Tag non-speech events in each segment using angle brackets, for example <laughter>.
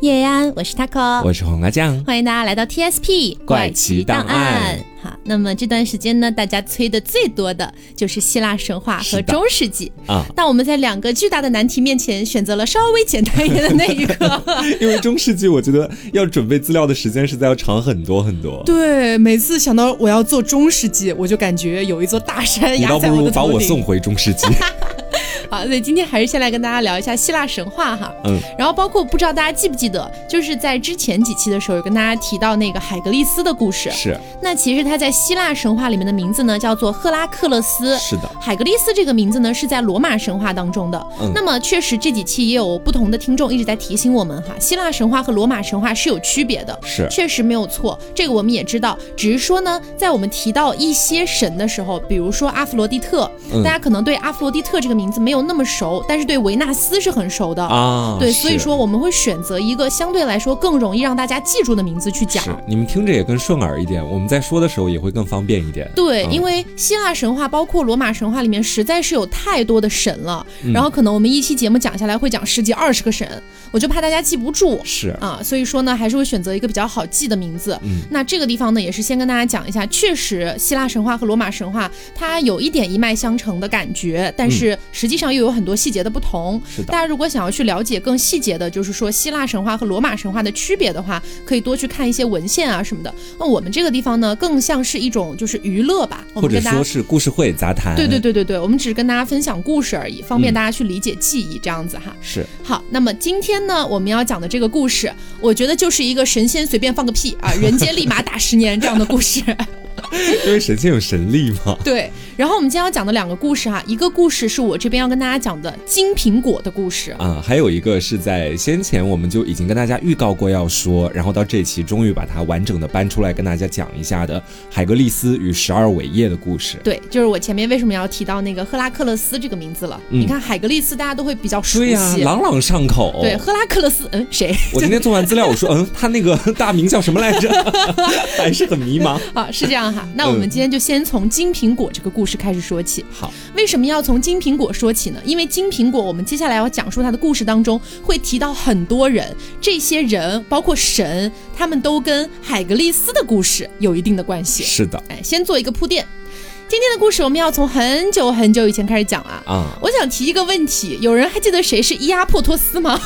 叶安，我是 taco，我是黄瓜酱，欢迎大家来到 TSP 怪奇档案。好，那么这段时间呢，大家催的最多的就是希腊神话和中世纪啊。但我们在两个巨大的难题面前，选择了稍微简单一点的那一个。<laughs> 因为中世纪，我觉得要准备资料的时间实在要长很多很多。对，每次想到我要做中世纪，我就感觉有一座大山压在我的头顶。你倒不如把我送回中世纪。<laughs> 好，所以今天还是先来跟大家聊一下希腊神话哈。嗯，然后包括不知道大家记不记得，就是在之前几期的时候有跟大家提到那个海格力斯的故事。是。那其实他在希腊神话里面的名字呢叫做赫拉克勒斯。是的。海格力斯这个名字呢是在罗马神话当中的。嗯。那么确实这几期也有不同的听众一直在提醒我们哈，希腊神话和罗马神话是有区别的。是。确实没有错，这个我们也知道。只是说呢，在我们提到一些神的时候，比如说阿弗罗狄特，大家可能对阿弗罗狄特这个名字没有那么熟，但是。对维纳斯是很熟的啊，对，所以说我们会选择一个相对来说更容易让大家记住的名字去讲，你们听着也更顺耳一点，我们在说的时候也会更方便一点。对，因为希腊神话包括罗马神话里面实在是有太多的神了，然后可能我们一期节目讲下来会讲十几二十个神，我就怕大家记不住。是啊，所以说呢，还是会选择一个比较好记的名字。嗯，那这个地方呢，也是先跟大家讲一下，确实希腊神话和罗马神话它有一点一脉相承的感觉，但是实际上又有很多细节的不同。是的。大家如果想要去了解更细节的，就是说希腊神话和罗马神话的区别的话，可以多去看一些文献啊什么的。那我们这个地方呢，更像是一种就是娱乐吧，或者说是故事会杂谈。对对对对对，我们只是跟大家分享故事而已，方便大家去理解记忆这样子哈。是。好，那么今天呢，我们要讲的这个故事，我觉得就是一个神仙随便放个屁啊，人间立马打十年这样的故事。<laughs> 因为神仙有神力嘛。对。然后我们今天要讲的两个故事哈，一个故事是我这边要跟大家讲的金苹果的故事啊，还有一个是在先前我们就已经跟大家预告过要说，然后到这期终于把它完整的搬出来跟大家讲一下的海格力斯与十二伟业的故事。对，就是我前面为什么要提到那个赫拉克勒斯这个名字了？你看海格力斯大家都会比较熟悉，朗朗上口。对，赫拉克勒斯，嗯，谁？我今天做完资料，我说，<laughs> 嗯，他那个大名叫什么来着？<laughs> 还是很迷茫 <laughs> 啊。是这样哈，那我们今天就先从金苹果这个故事开始说起。好，为什么要从金苹果说起呢？因为金苹果，我们接下来要讲述它的故事当中会提到很多人，这些人包括神，他们都跟海格力斯的故事有一定的关系。是的，哎，先做一个铺垫。今天的故事我们要从很久很久以前开始讲啊啊！我想提一个问题，有人还记得谁是伊阿破托斯吗？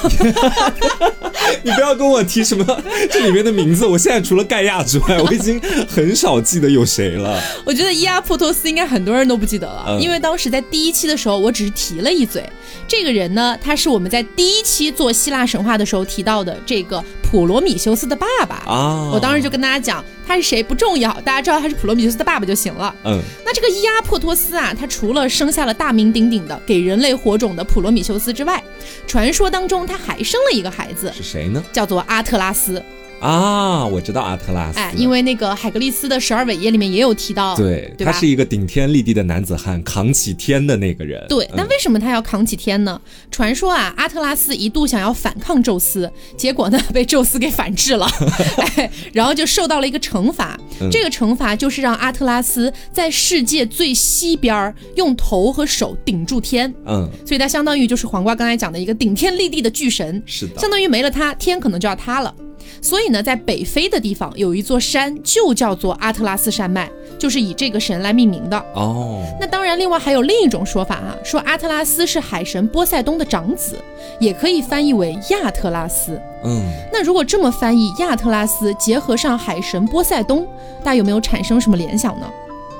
<laughs> 你不要跟我提什么 <laughs> 这里面的名字，我现在除了盖亚之外，我已经很少记得有谁了。<laughs> 我觉得伊阿破托斯应该很多人都不记得了，因为当时在第一期的时候，我只是提了一嘴。这个人呢，他是我们在第一期做希腊神话的时候提到的这个普罗米修斯的爸爸啊。我当时就跟大家讲。他是谁不重要，大家知道他是普罗米修斯的爸爸就行了。嗯，那这个伊阿珀托斯啊，他除了生下了大名鼎鼎的给人类火种的普罗米修斯之外，传说当中他还生了一个孩子，是谁呢？叫做阿特拉斯。啊，我知道阿特拉斯，哎，因为那个海格力斯的十二伟业里面也有提到，对，他是一个顶天立地的男子汉，扛起天的那个人。对，那为什么他要扛起天呢？传说啊，阿特拉斯一度想要反抗宙斯，结果呢被宙斯给反制了，<laughs> 哎，然后就受到了一个惩罚。这个惩罚就是让阿特拉斯在世界最西边用头和手顶住天，嗯，所以他相当于就是黄瓜刚才讲的一个顶天立地的巨神，是的，相当于没了他，天可能就要塌了。所以呢，在北非的地方有一座山，就叫做阿特拉斯山脉，就是以这个神来命名的。哦，那当然，另外还有另一种说法啊，说阿特拉斯是海神波塞冬的长子，也可以翻译为亚特拉斯。嗯，那如果这么翻译，亚特拉斯结合上海神波塞冬，大家有没有产生什么联想呢？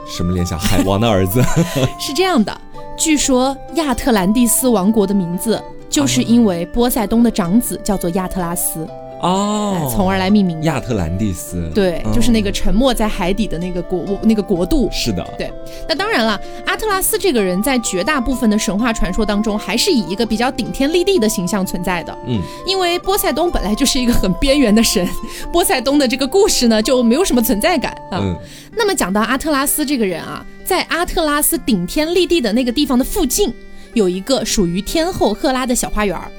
什么联想？海王的儿子？<laughs> 是这样的，据说亚特兰蒂斯王国的名字就是因为波塞冬的长子叫做亚特拉斯。哦，从而来命名亚特兰蒂斯，对，就是那个沉没在海底的那个国那个国度。是的，对。那当然了，阿特拉斯这个人在绝大部分的神话传说当中，还是以一个比较顶天立地的形象存在的。嗯，因为波塞冬本来就是一个很边缘的神，波塞冬的这个故事呢就没有什么存在感啊。那么讲到阿特拉斯这个人啊，在阿特拉斯顶天立地的那个地方的附近。有一个属于天后赫拉的小花园儿。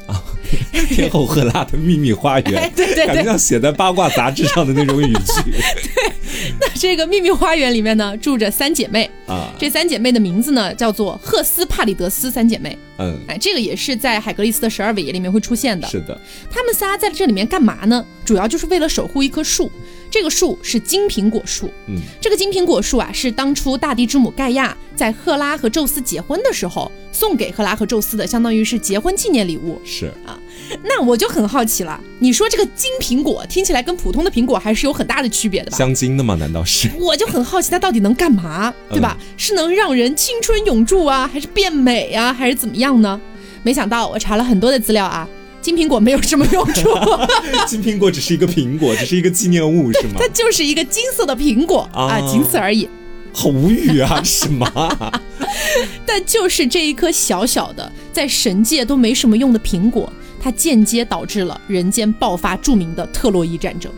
<laughs> 天后赫拉的秘密花园，对对对，感觉像写在八卦杂志上的那种语句。<laughs> 那这个秘密花园里面呢，住着三姐妹啊，这三姐妹的名字呢叫做赫斯帕里德斯三姐妹。嗯，哎，这个也是在海格力斯的十二伟业里面会出现的。是的，她们仨在这里面干嘛呢？主要就是为了守护一棵树。这个树是金苹果树。嗯，这个金苹果树啊，是当初大地之母盖亚在赫拉和宙斯结婚的时候送给赫拉和宙斯的，相当于是结婚纪念礼物。是啊，那我就很好奇了，你说这个金苹果听起来跟普通的苹果还是有很大的区别的吧？镶金的吗？难道是？<laughs> 我就很好奇它到底能干嘛，对吧？是能让人青春永驻啊，还是变美啊，还是怎么样呢？没想到我查了很多的资料啊。金苹果没有什么用处，<laughs> 金苹果只是一个苹果，只是一个纪念物，是吗？它就是一个金色的苹果啊，仅此而已。好无语啊，什么？<laughs> 但就是这一颗小小的，在神界都没什么用的苹果，它间接导致了人间爆发著名的特洛伊战争。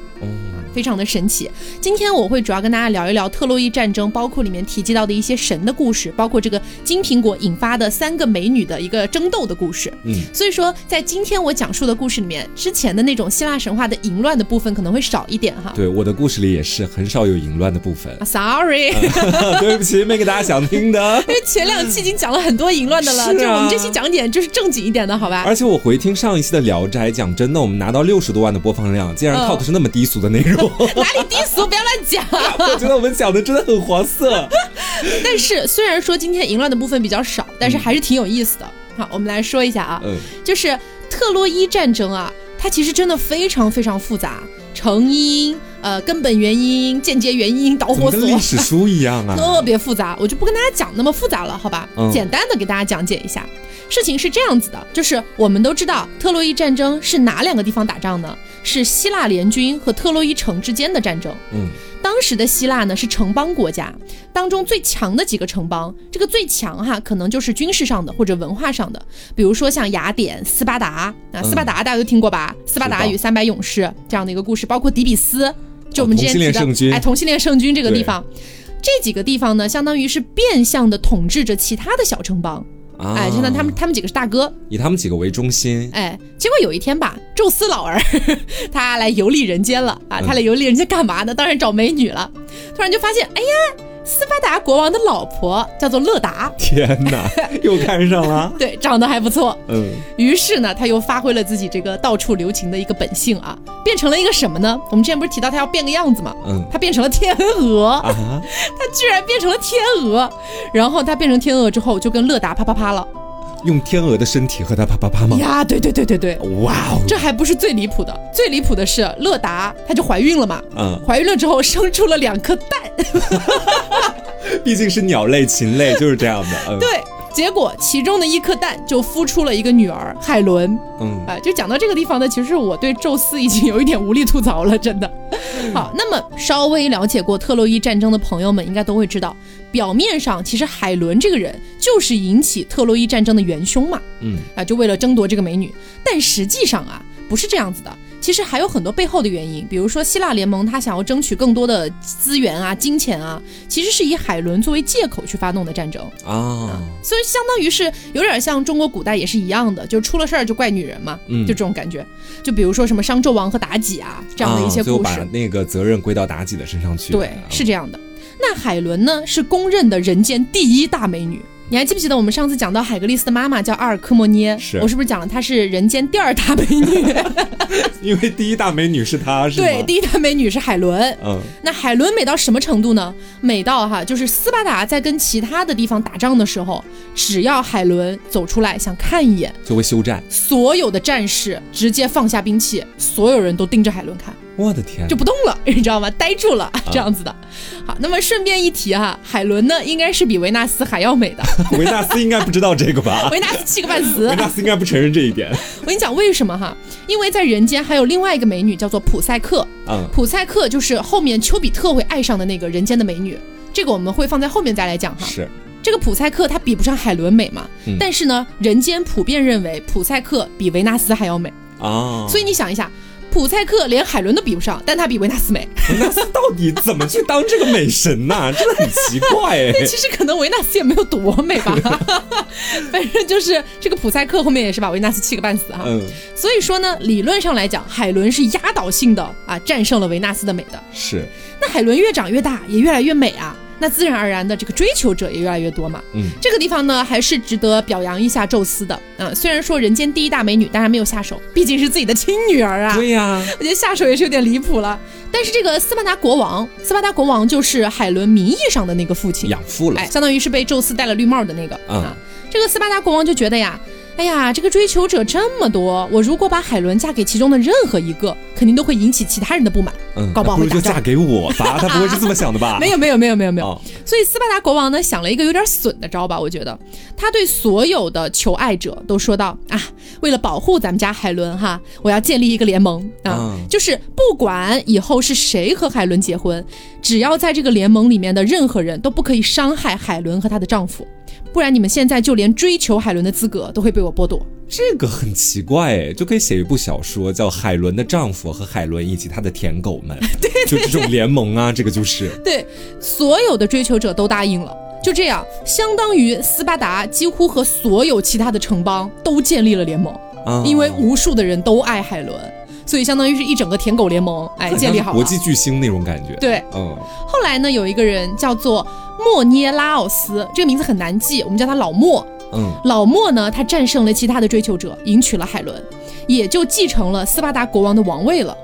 非常的神奇。今天我会主要跟大家聊一聊特洛伊战争，包括里面提及到的一些神的故事，包括这个金苹果引发的三个美女的一个争斗的故事。嗯，所以说在今天我讲述的故事里面，之前的那种希腊神话的淫乱的部分可能会少一点哈。对，我的故事里也是很少有淫乱的部分。Sorry，<laughs> 对不起，没给大家想听的。因为前两期已经讲了很多淫乱的了，是啊、就我们这期讲点就是正经一点的，好吧？而且我回听上一期的《聊斋》，讲真的，我们拿到六十多万的播放量，竟然靠的是那么低俗的内容。<laughs> 哪里低俗？不要乱讲！我觉得我们讲的真的很黄色。<laughs> 但是虽然说今天淫乱的部分比较少，但是还是挺有意思的。好，我们来说一下啊，嗯，就是特洛伊战争啊，它其实真的非常非常复杂，成因、呃根本原因、间接原因、导火索，跟历史书一样啊，<laughs> 特别复杂。我就不跟大家讲那么复杂了，好吧？嗯、简单的给大家讲解一下。事情是这样子的，就是我们都知道特洛伊战争是哪两个地方打仗呢？是希腊联军和特洛伊城之间的战争。嗯，当时的希腊呢是城邦国家，当中最强的几个城邦，这个最强哈，可能就是军事上的或者文化上的，比如说像雅典、斯巴达啊，斯巴达大家都听过吧？斯巴达与三百勇士这样的一个故事，包括底比斯，就我们之前提的，哎，同性恋圣君这个地方，这几个地方呢，相当于是变相的统治着其他的小城邦。啊、哎，就像他们，他们几个是大哥，以他们几个为中心。哎，结果有一天吧，宙斯老儿 <laughs> 他来游历人间了啊！他来游历人间干嘛呢？当然找美女了。突然就发现，哎呀，斯巴达国王的老婆叫做乐达。<laughs> 天哪，<laughs> 又看上了。对，长得还不错。嗯。于是呢，他又发挥了自己这个到处留情的一个本性啊，变成了一个什么呢？我们之前不是提到他要变个样子吗？嗯。他变成了天鹅。啊。<laughs> 他居然变成了天鹅，然后他变成天鹅之后，就跟乐达啪啪啪了。用天鹅的身体和他啪啪啪吗？呀，对对对对对，哇哦！这还不是最离谱的，最离谱的是乐达，她就怀孕了嘛。嗯，怀孕了之后生出了两颗蛋。<laughs> 毕竟是鸟类、禽类，就是这样的。嗯、<laughs> 对，结果其中的一颗蛋就孵出了一个女儿海伦。嗯，啊、呃，就讲到这个地方呢，其实我对宙斯已经有一点无力吐槽了，真的。好，那么稍微了解过特洛伊战争的朋友们应该都会知道，表面上其实海伦这个人就是引起特洛伊战争的元凶嘛。嗯，啊，就为了争夺这个美女，但实际上啊，不是这样子的。其实还有很多背后的原因，比如说希腊联盟他想要争取更多的资源啊、金钱啊，其实是以海伦作为借口去发动的战争啊，所以相当于是有点像中国古代也是一样的，就出了事儿就怪女人嘛，嗯，就这种感觉。就比如说什么商纣王和妲己啊这样的一些故事，啊、把那个责任归到妲己的身上去。对，是这样的。那海伦呢，是公认的人间第一大美女。你还记不记得我们上次讲到海格力斯的妈妈叫阿尔科莫涅？是我是不是讲了她是人间第二大美女？<laughs> 因为第一大美女是她，是吗？对，第一大美女是海伦。嗯，那海伦美到什么程度呢？美到哈，就是斯巴达在跟其他的地方打仗的时候，只要海伦走出来想看一眼，就会休战，所有的战士直接放下兵器，所有人都盯着海伦看。我的天，就不动了，<laughs> 你知道吗？呆住了，这样子的。好，那么顺便一提哈，海伦呢应该是比维纳斯还要美的。<laughs> 维纳斯应该不知道这个吧？<laughs> 维纳斯气个半死。维纳斯应该不承认这一点。我跟你讲为什么哈？因为在人间还有另外一个美女叫做普赛克。嗯，普赛克就是后面丘比特会爱上的那个人间的美女。这个我们会放在后面再来讲哈。是。这个普赛克她比不上海伦美嘛？嗯、但是呢，人间普遍认为普赛克比维纳斯还要美。啊。所以你想一下。普赛克连海伦都比不上，但他比维纳斯美。<laughs> 维纳斯到底怎么去当这个美神呐、<laughs> 真的很奇怪哎。其实可能维纳斯也没有多美吧，<laughs> 反正就是这个普赛克后面也是把维纳斯气个半死哈。嗯，所以说呢，理论上来讲，海伦是压倒性的啊战胜了维纳斯的美的。是，那海伦越长越大，也越来越美啊。那自然而然的，这个追求者也越来越多嘛。嗯，这个地方呢，还是值得表扬一下宙斯的。啊，虽然说人间第一大美女，当然没有下手，毕竟是自己的亲女儿啊。对呀、<laughs> 我觉得下手也是有点离谱了。但是这个斯巴达国王，斯巴达国王就是海伦名义上的那个父亲，养父了哎，。相当于是被宙斯戴了绿帽的那个、嗯啊。这个斯巴达国王就觉得呀，哎呀，这个追求者这么多，我如果把海伦嫁给其中的任何一个，肯定都会引起其他人的不满。嗯，搞不好那不会打仗如就嫁给我吧？<laughs> 他不会是这么想的吧？没有没有没有没有没有，哦所以斯巴达国王呢想了一个有点损的招吧，我觉得他对所有的求爱者都说道啊，为了保护咱们家海伦哈，我要建立一个联盟啊，嗯就是不管以后是谁和海伦结婚，只要在这个联盟里面的任何人都不可以伤害海伦和她的丈夫，不然你们现在就连追求海伦的资格都会被我剥夺。这个很奇怪哎，就可以写一部小说，叫《海伦的丈夫和海伦以及她的舔狗们》，<laughs> 对，就这种联盟啊，这个就是，对，所有的追求者都答应了。就这样，相当于斯巴达几乎和所有其他的城邦都建立了联盟，啊因为无数的人都爱海伦，所以相当于是一整个舔狗联盟，哎，建立好了国。际巨星那种感觉。，对，嗯，后来呢，有一个人叫做莫涅拉奥斯，这个名字很难记，我们叫他老莫。嗯，老莫呢，他战胜了其他的追求者，迎娶了海伦，也就继承了斯巴达国王的王位了。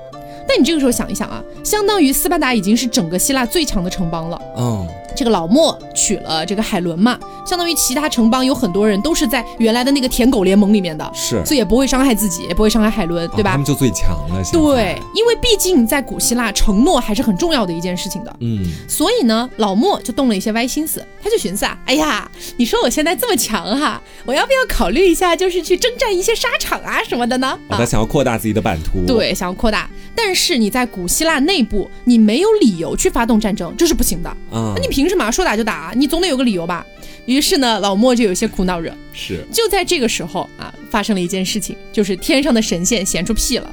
但你这个时候想一想啊，相当于斯巴达已经是整个希腊最强的城邦了。哦，这个老莫娶了这个海伦嘛，相当于其他城邦有很多人都是在原来的那个舔狗联盟里面的，是，所以也不会伤害自己，也不会伤害海伦，对吧？啊他们就最强了。对，，因为毕竟在古希腊，承诺还是很重要的一件事情的。嗯，所以呢，老莫就动了一些歪心思，他就寻思啊，哎呀，你说我现在这么强哈，我要不要考虑一下，就是去征战一些沙场啊什么的呢？哦他想要扩大自己的版图。，对，想要扩大，但是你在古希腊内部，你没有理由去发动战争，这是不行的。啊那，你凭什么说打就打？你总得有个理由吧？于是呢，老莫就有些苦恼着。是，就在这个时候啊，发生了一件事情，就是天上的神仙闲出屁了。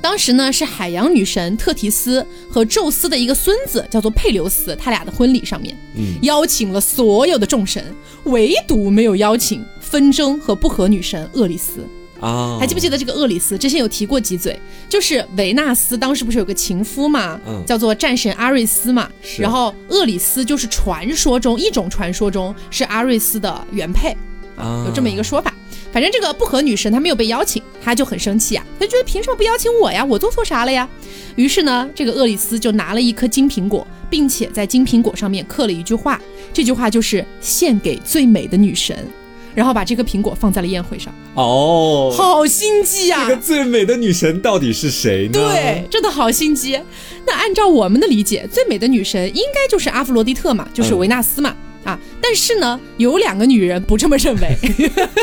当时呢，是海洋女神特提斯和宙斯的一个孙子，叫做佩留斯，他俩的婚礼上面，嗯邀请了所有的众神，唯独没有邀请纷争和不和女神厄里斯。啊，还记不记得这个厄里斯？之前有提过几嘴，就是维纳斯当时不是有个情夫嘛，嗯叫做战神阿瑞斯嘛，是然后厄里斯就是传说中一种传说中是阿瑞斯的原配，啊有这么一个说法。反正这个不和女神她没有被邀请，她就很生气啊，她觉得凭什么不邀请我呀？我做错啥了呀？于是呢，这个厄里斯就拿了一颗金苹果，并且在金苹果上面刻了一句话，这句话就是献给最美的女神，然后把这颗苹果放在了宴会上，哦，好心机呀、这个最美的女神到底是谁呢？对，，真的好心机。那按照我们的理解，最美的女神应该就是阿芙罗狄特嘛，就是维纳斯嘛。啊，但是呢，有两个女人不这么认为，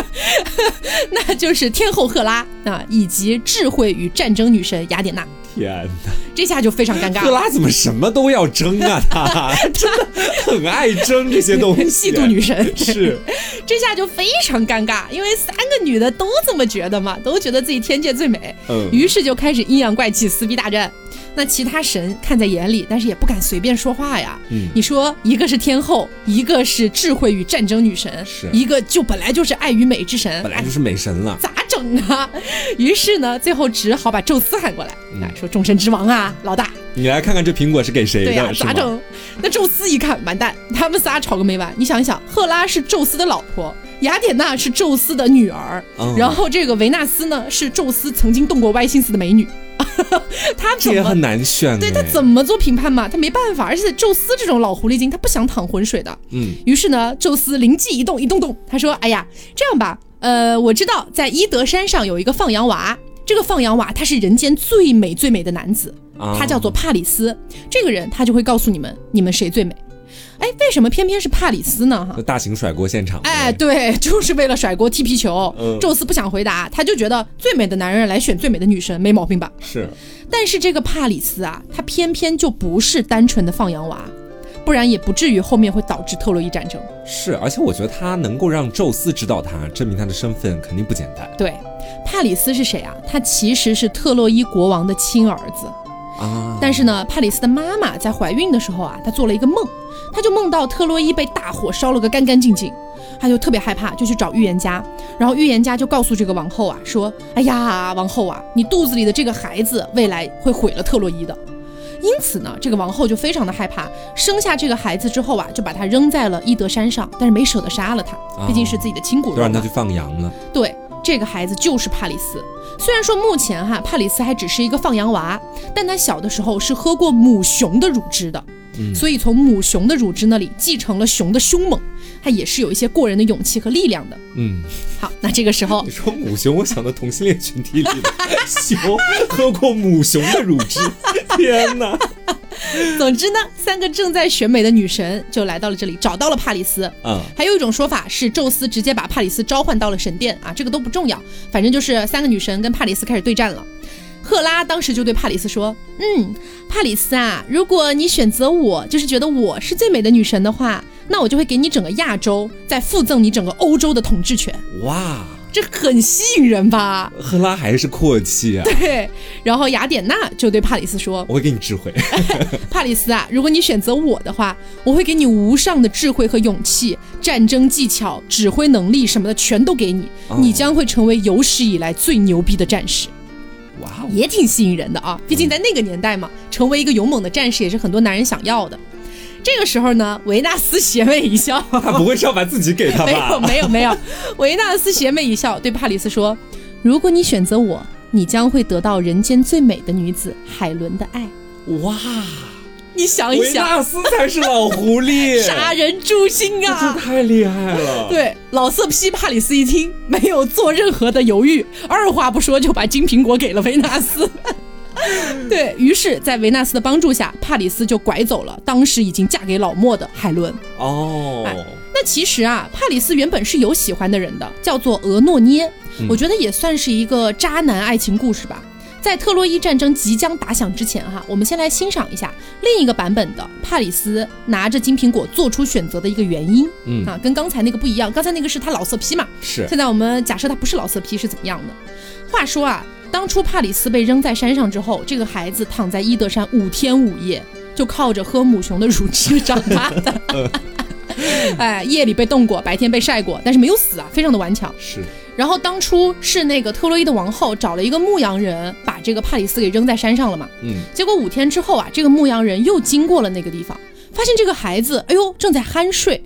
<laughs> 那就是天后赫拉啊，以及智慧与战争女神雅典娜。天哪，这下就非常尴尬。了，赫拉怎么什么都要争啊？她 <laughs> 真的很爱争这些东西，嫉妒女神。是，<laughs> 这下就非常尴尬，因为三个女的都这么觉得嘛，都觉得自己天界最美，嗯，于是就开始阴阳怪气、撕逼大战。那其他神看在眼里，但是也不敢随便说话呀。嗯你说一个是天后，一个是智慧与战争女神，是一个就本来就是爱与美之神，本来就是美神了哎，咋整啊？<laughs> 于是呢，最后只好把宙斯喊过来，嗯啊，说众神之王啊，老大，你来看看这苹果是给谁对呀、的，是吗？咋整？那宙斯一看，完蛋，他们仨吵个没完。你想一想，赫拉是宙斯的老婆，雅典娜是宙斯的女儿，嗯然后这个维纳斯呢是宙斯曾经动过歪心思的美女，<laughs> 他怎么这也很难选，对他哎怎么做评判嘛？他没办法，而且宙斯这种老狐狸精，他不想淌浑水的。嗯于是呢，宙斯灵机一动，一动动，他说：“哎呀，这样吧，呃，我知道在伊德山上有一个放羊娃，这个放羊娃他是人间最美最美的男子，啊他叫做帕里斯。这个人他就会告诉你们，你们谁最美。哎，为什么偏偏是帕里斯呢？哈那，大型甩锅现场，哎，，对，<laughs> 就是为了甩锅踢皮球。嗯宙斯不想回答，他就觉得最美的男人来选最美的女神没毛病吧？是但是这个帕里斯啊，他偏偏就不是单纯的放羊娃，不然也不至于后面会导致特洛伊战争。是，而且我觉得他能够让宙斯知道他，证明他的身份肯定不简单对，帕里斯是谁啊？他其实是特洛伊国王的亲儿子。啊。但是呢，帕里斯的妈妈在怀孕的时候啊，她做了一个梦，她就梦到特洛伊被大火烧了个干干净净，她就特别害怕，就去找预言家。然后预言家就告诉这个王后啊，说：“哎呀，王后啊，你肚子里的这个孩子未来会毁了特洛伊的。”因此呢，这个王后就非常的害怕，生下这个孩子之后啊，就把他扔在了伊德山上，但是没舍得杀了他，毕竟是自己的亲骨肉让他去。放羊了。对，这个孩子就是帕里斯。虽然说目前哈帕里斯还只是一个放羊娃，但他小的时候是喝过母熊的乳汁的，嗯所以从母熊的乳汁那里继承了熊的凶猛，他也是有一些过人的勇气和力量的。嗯，好，那这个时候 <laughs> 你说母熊，我想到同性恋群体里的熊 <laughs> 喝过母熊的乳汁，天哪！<laughs> 总之呢，三个正在选美的女神就来到了这里，找到了帕里斯。嗯，还有一种说法是，宙斯直接把帕里斯召唤到了神殿啊，这个都不重要，反正就是三个女神跟帕里斯开始对战了。赫拉当时就对帕里斯说：“嗯，帕里斯啊，如果你选择我，就是觉得我是最美的女神的话，那我就会给你整个亚洲，再附赠你整个欧洲的统治权，哇，这很吸引人吧？赫拉还是阔气啊！对。然后雅典娜就对帕里斯说我会给你智慧。<laughs> ‘帕里斯啊，如果你选择我的话，我会给你无上的智慧和勇气，战争技巧、指挥能力什么的全都给你，哦你将会成为有史以来最牛逼的战士。’哇哦，也挺吸引人的啊，毕竟在那个年代嘛，成为一个勇猛的战士也是很多男人想要的。这个时候呢，维纳斯邪魅一笑，他不会是要把自己给他吧没有？没有没有，维纳斯邪魅一笑，对帕里斯说：“如果你选择我，你将会得到人间最美的女子海伦的爱。哇，你想一维想，纳斯才是老狐狸，杀人诛心啊这啊！太厉害了。对，老色批帕里斯一听，没有做任何的犹豫，二话不说就把金苹果给了维纳斯。<laughs> 对于是，在维纳斯的帮助下，帕里斯就拐走了当时已经嫁给老莫的海伦。哦，哎那其实啊，帕里斯原本是有喜欢的人的，叫做俄诺涅，我觉得也算是一个渣男爱情故事吧。在特洛伊战争即将打响之前，哈，我们先来欣赏一下另一个版本的帕里斯拿着金苹果做出选择的一个原因。嗯啊，跟刚才那个不一样，刚才那个是他老色批嘛，是现在我们假设他不是老色批是怎么样的？话说啊，当初帕里斯被扔在山上之后，这个孩子躺在伊德山五天五夜，就靠着喝母熊的乳汁长大的。<laughs> 哎，夜里被冻过，白天被晒过，但是没有死啊，非常的顽强。是，然后当初是那个特洛伊的王后找了一个牧羊人，把这个帕里斯给扔在山上了嘛。嗯，结果五天之后啊，这个牧羊人又经过了那个地方，发现这个孩子，哎呦，正在酣睡。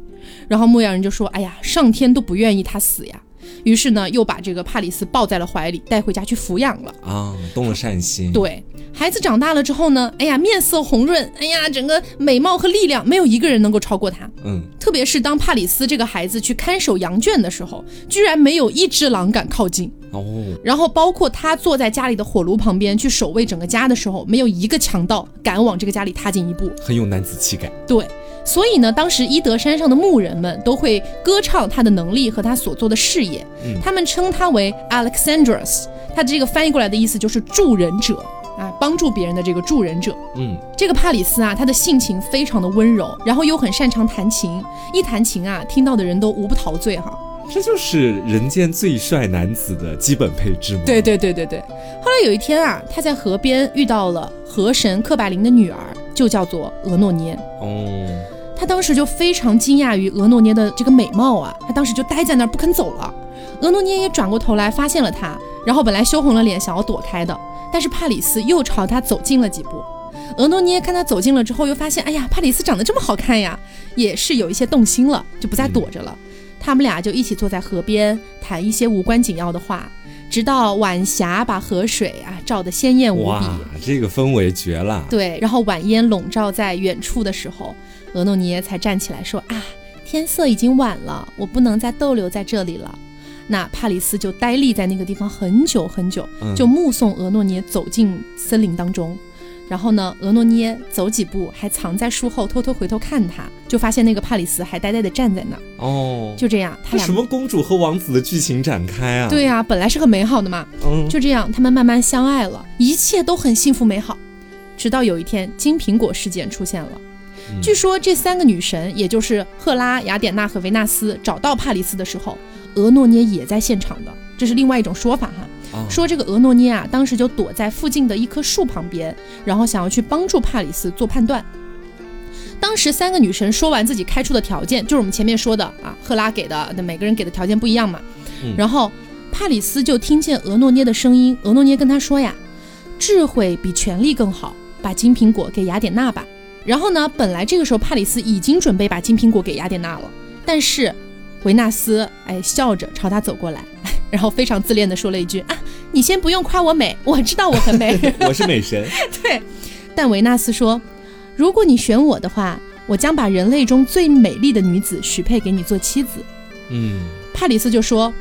然后牧羊人就说：“哎呀，上天都不愿意他死呀。”于是呢，又把这个帕里斯抱在了怀里，带回家去抚养了。啊，动了善心。，对，孩子长大了之后呢，哎呀，面色红润，哎呀，整个美貌和力量，没有一个人能够超过他。嗯，特别是当帕里斯这个孩子去看守羊圈的时候，居然没有一只狼敢靠近。哦，然后包括他坐在家里的火炉旁边去守卫整个家的时候，没有一个强盗敢往这个家里踏进一步。很有男子气概。对，所以呢，当时伊德山上的牧人们都会歌唱他的能力和他所做的事业，嗯他们称他为 Alexandros，他这个翻译过来的意思就是助人者啊，帮助别人的这个助人者。嗯，这个帕里斯啊，他的性情非常的温柔，然后又很擅长弹琴，一弹琴啊，听到的人都无不陶醉哈。这就是人间最帅男子的基本配置吗？对，对对对对。后来有一天啊，他在河边遇到了河神克百灵的女儿，就叫做俄诺涅。哦，他当时就非常惊讶于俄诺涅的这个美貌啊，他当时就呆在那儿不肯走了。俄诺涅也转过头来发现了他，然后本来羞红了脸想要躲开的，但是帕里斯又朝他走近了几步。俄诺涅看他走近了之后，又发现，哎呀，帕里斯长得这么好看呀，也是有一些动心了，就不再躲着了。他们俩就一起坐在河边谈一些无关紧要的话，直到晚霞把河水啊照得鲜艳无比。哇，这个氛围绝了。对，然后晚烟笼罩在远处的时候，俄诺尼耶才站起来说：“啊，天色已经晚了，我不能再逗留在这里了。”那帕里斯就呆立在那个地方很久很久，嗯就目送俄诺涅走进森林当中。然后呢，俄诺涅走几步，还藏在树后偷偷回头看他，就发现那个帕里斯还呆呆地站在那儿。哦，就这样，他俩什么公主和王子的剧情展开啊？对，呀、本来是很美好的嘛。嗯，就这样，他们慢慢相爱了，一切都很幸福美好。直到有一天，金苹果事件出现了。据说这三个女神，也就是赫拉、雅典娜和维纳斯，找到帕里斯的时候，俄诺涅也在现场的，这是另外一种说法哈。啊说这个俄诺涅啊，当时就躲在附近的一棵树旁边，然后想要去帮助帕里斯做判断。当时三个女神说完自己开出的条件，就是我们前面说的啊，赫拉给的，那每个人给的条件不一样嘛。嗯然后帕里斯就听见俄诺涅的声音，俄诺涅跟他说呀：“智慧比权力更好，把金苹果给雅典娜吧。”然后呢，本来这个时候帕里斯已经准备把金苹果给雅典娜了，但是维纳斯哎笑着朝他走过来，<laughs> 然后非常自恋的说了一句：“啊，你先不用夸我美，我知道我很美。<laughs> ”我是美神，<laughs> 对，但维纳斯说：“如果你选我的话，我将把人类中最美丽的女子许配给你做妻子。嗯，”帕里斯就说：“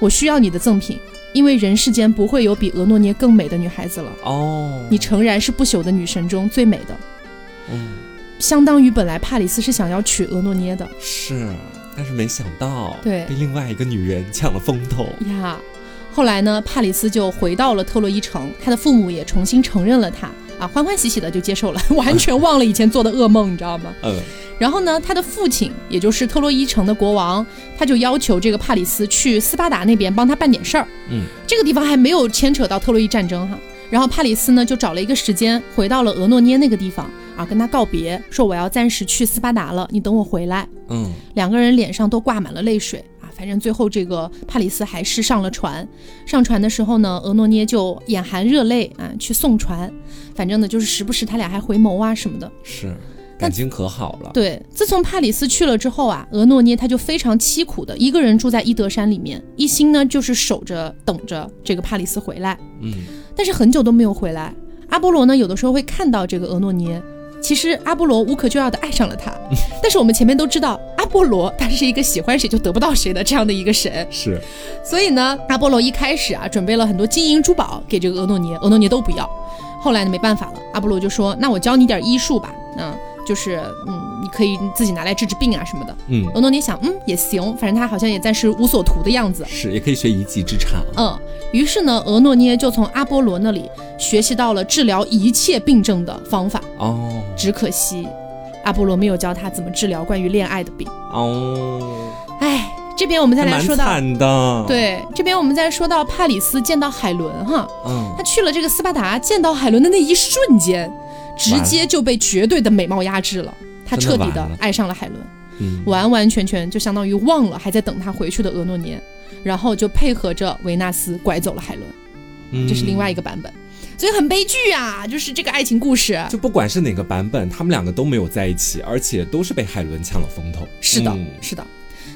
我需要你的赠品，因为人世间不会有比俄诺涅更美的女孩子了。哦，你诚然是不朽的女神中最美的。”嗯相当于本来帕里斯是想要娶俄诺涅的是，但是没想到对被另外一个女人抢了风头，呀。后来呢，帕里斯就回到了特洛伊城，他的父母也重新承认了他啊，欢欢喜喜的就接受了，<laughs> 完全忘了以前做的噩梦，你知道吗？嗯然后呢，他的父亲，也就是特洛伊城的国王，他就要求这个帕里斯去斯巴达那边帮他办点事儿。嗯，这个地方还没有牵扯到特洛伊战争哈。然后帕里斯呢，就找了一个时间回到了俄诺涅那个地方啊，跟他告别，说我要暂时去斯巴达了，你等我回来。嗯两个人脸上都挂满了泪水啊。反正最后这个帕里斯还是上了船，上船的时候呢，俄诺涅就眼含热泪啊去送船。反正呢，就是时不时他俩还回眸啊什么的。是，感情可好了，对，自从帕里斯去了之后啊，俄诺涅他就非常凄苦的一个人住在伊德山里面，一心呢就是守着等着这个帕里斯回来，嗯但是很久都没有回来。阿波罗呢有的时候会看到这个俄诺涅，其实阿波罗无可救药的爱上了他，<laughs> 但是我们前面都知道阿波罗他是一个喜欢谁就得不到谁的这样的一个神，是，所以呢，阿波罗一开始啊准备了很多金银珠宝给这个俄诺涅，俄诺涅都不要。后来呢，没办法了，阿波罗就说：“那我教你点医术吧，嗯，就是嗯，你可以自己拿来治治病啊什么的。”嗯俄诺涅想，嗯，也行，反正他好像也暂时无所图的样子。是，也可以学一技之长，嗯，于是呢，俄诺涅就从阿波罗那里学习到了治疗一切病症的方法。哦只可惜，阿波罗没有教他怎么治疗关于恋爱的病。哦，哎，这边我们再来说到，惨的，，对，这边我们再说到帕里斯见到海伦哈，嗯他去了这个斯巴达，见到海伦的那一瞬间，直接就被绝对的美貌压制了。他彻底的爱上了海伦，嗯，完完全全就相当于忘了还在等他回去的俄诺年，然后就配合着维纳斯拐走了海伦。嗯这是另外一个版本，所以很悲剧啊，就是这个爱情故事。就不管是哪个版本，他们两个都没有在一起，而且都是被海伦抢了风头。是的，嗯是的。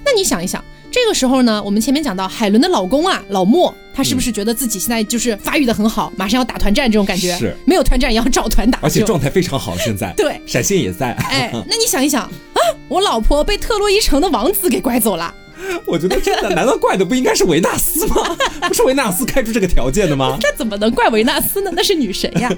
那你想一想，这个时候呢，我们前面讲到海伦的老公啊，老莫，他是不是觉得自己现在就是发育的很好，马上要打团战这种感觉？是，没有团战也要找团打，而且状态非常好，现在对。闪现也在。哎，那你想一想啊，我老婆被特洛伊城的王子给拐走了，我觉得真的难道怪的不应该是维纳斯吗？<laughs> 不是维纳斯开出这个条件的吗？那怎么能怪维纳斯呢？那是女神呀。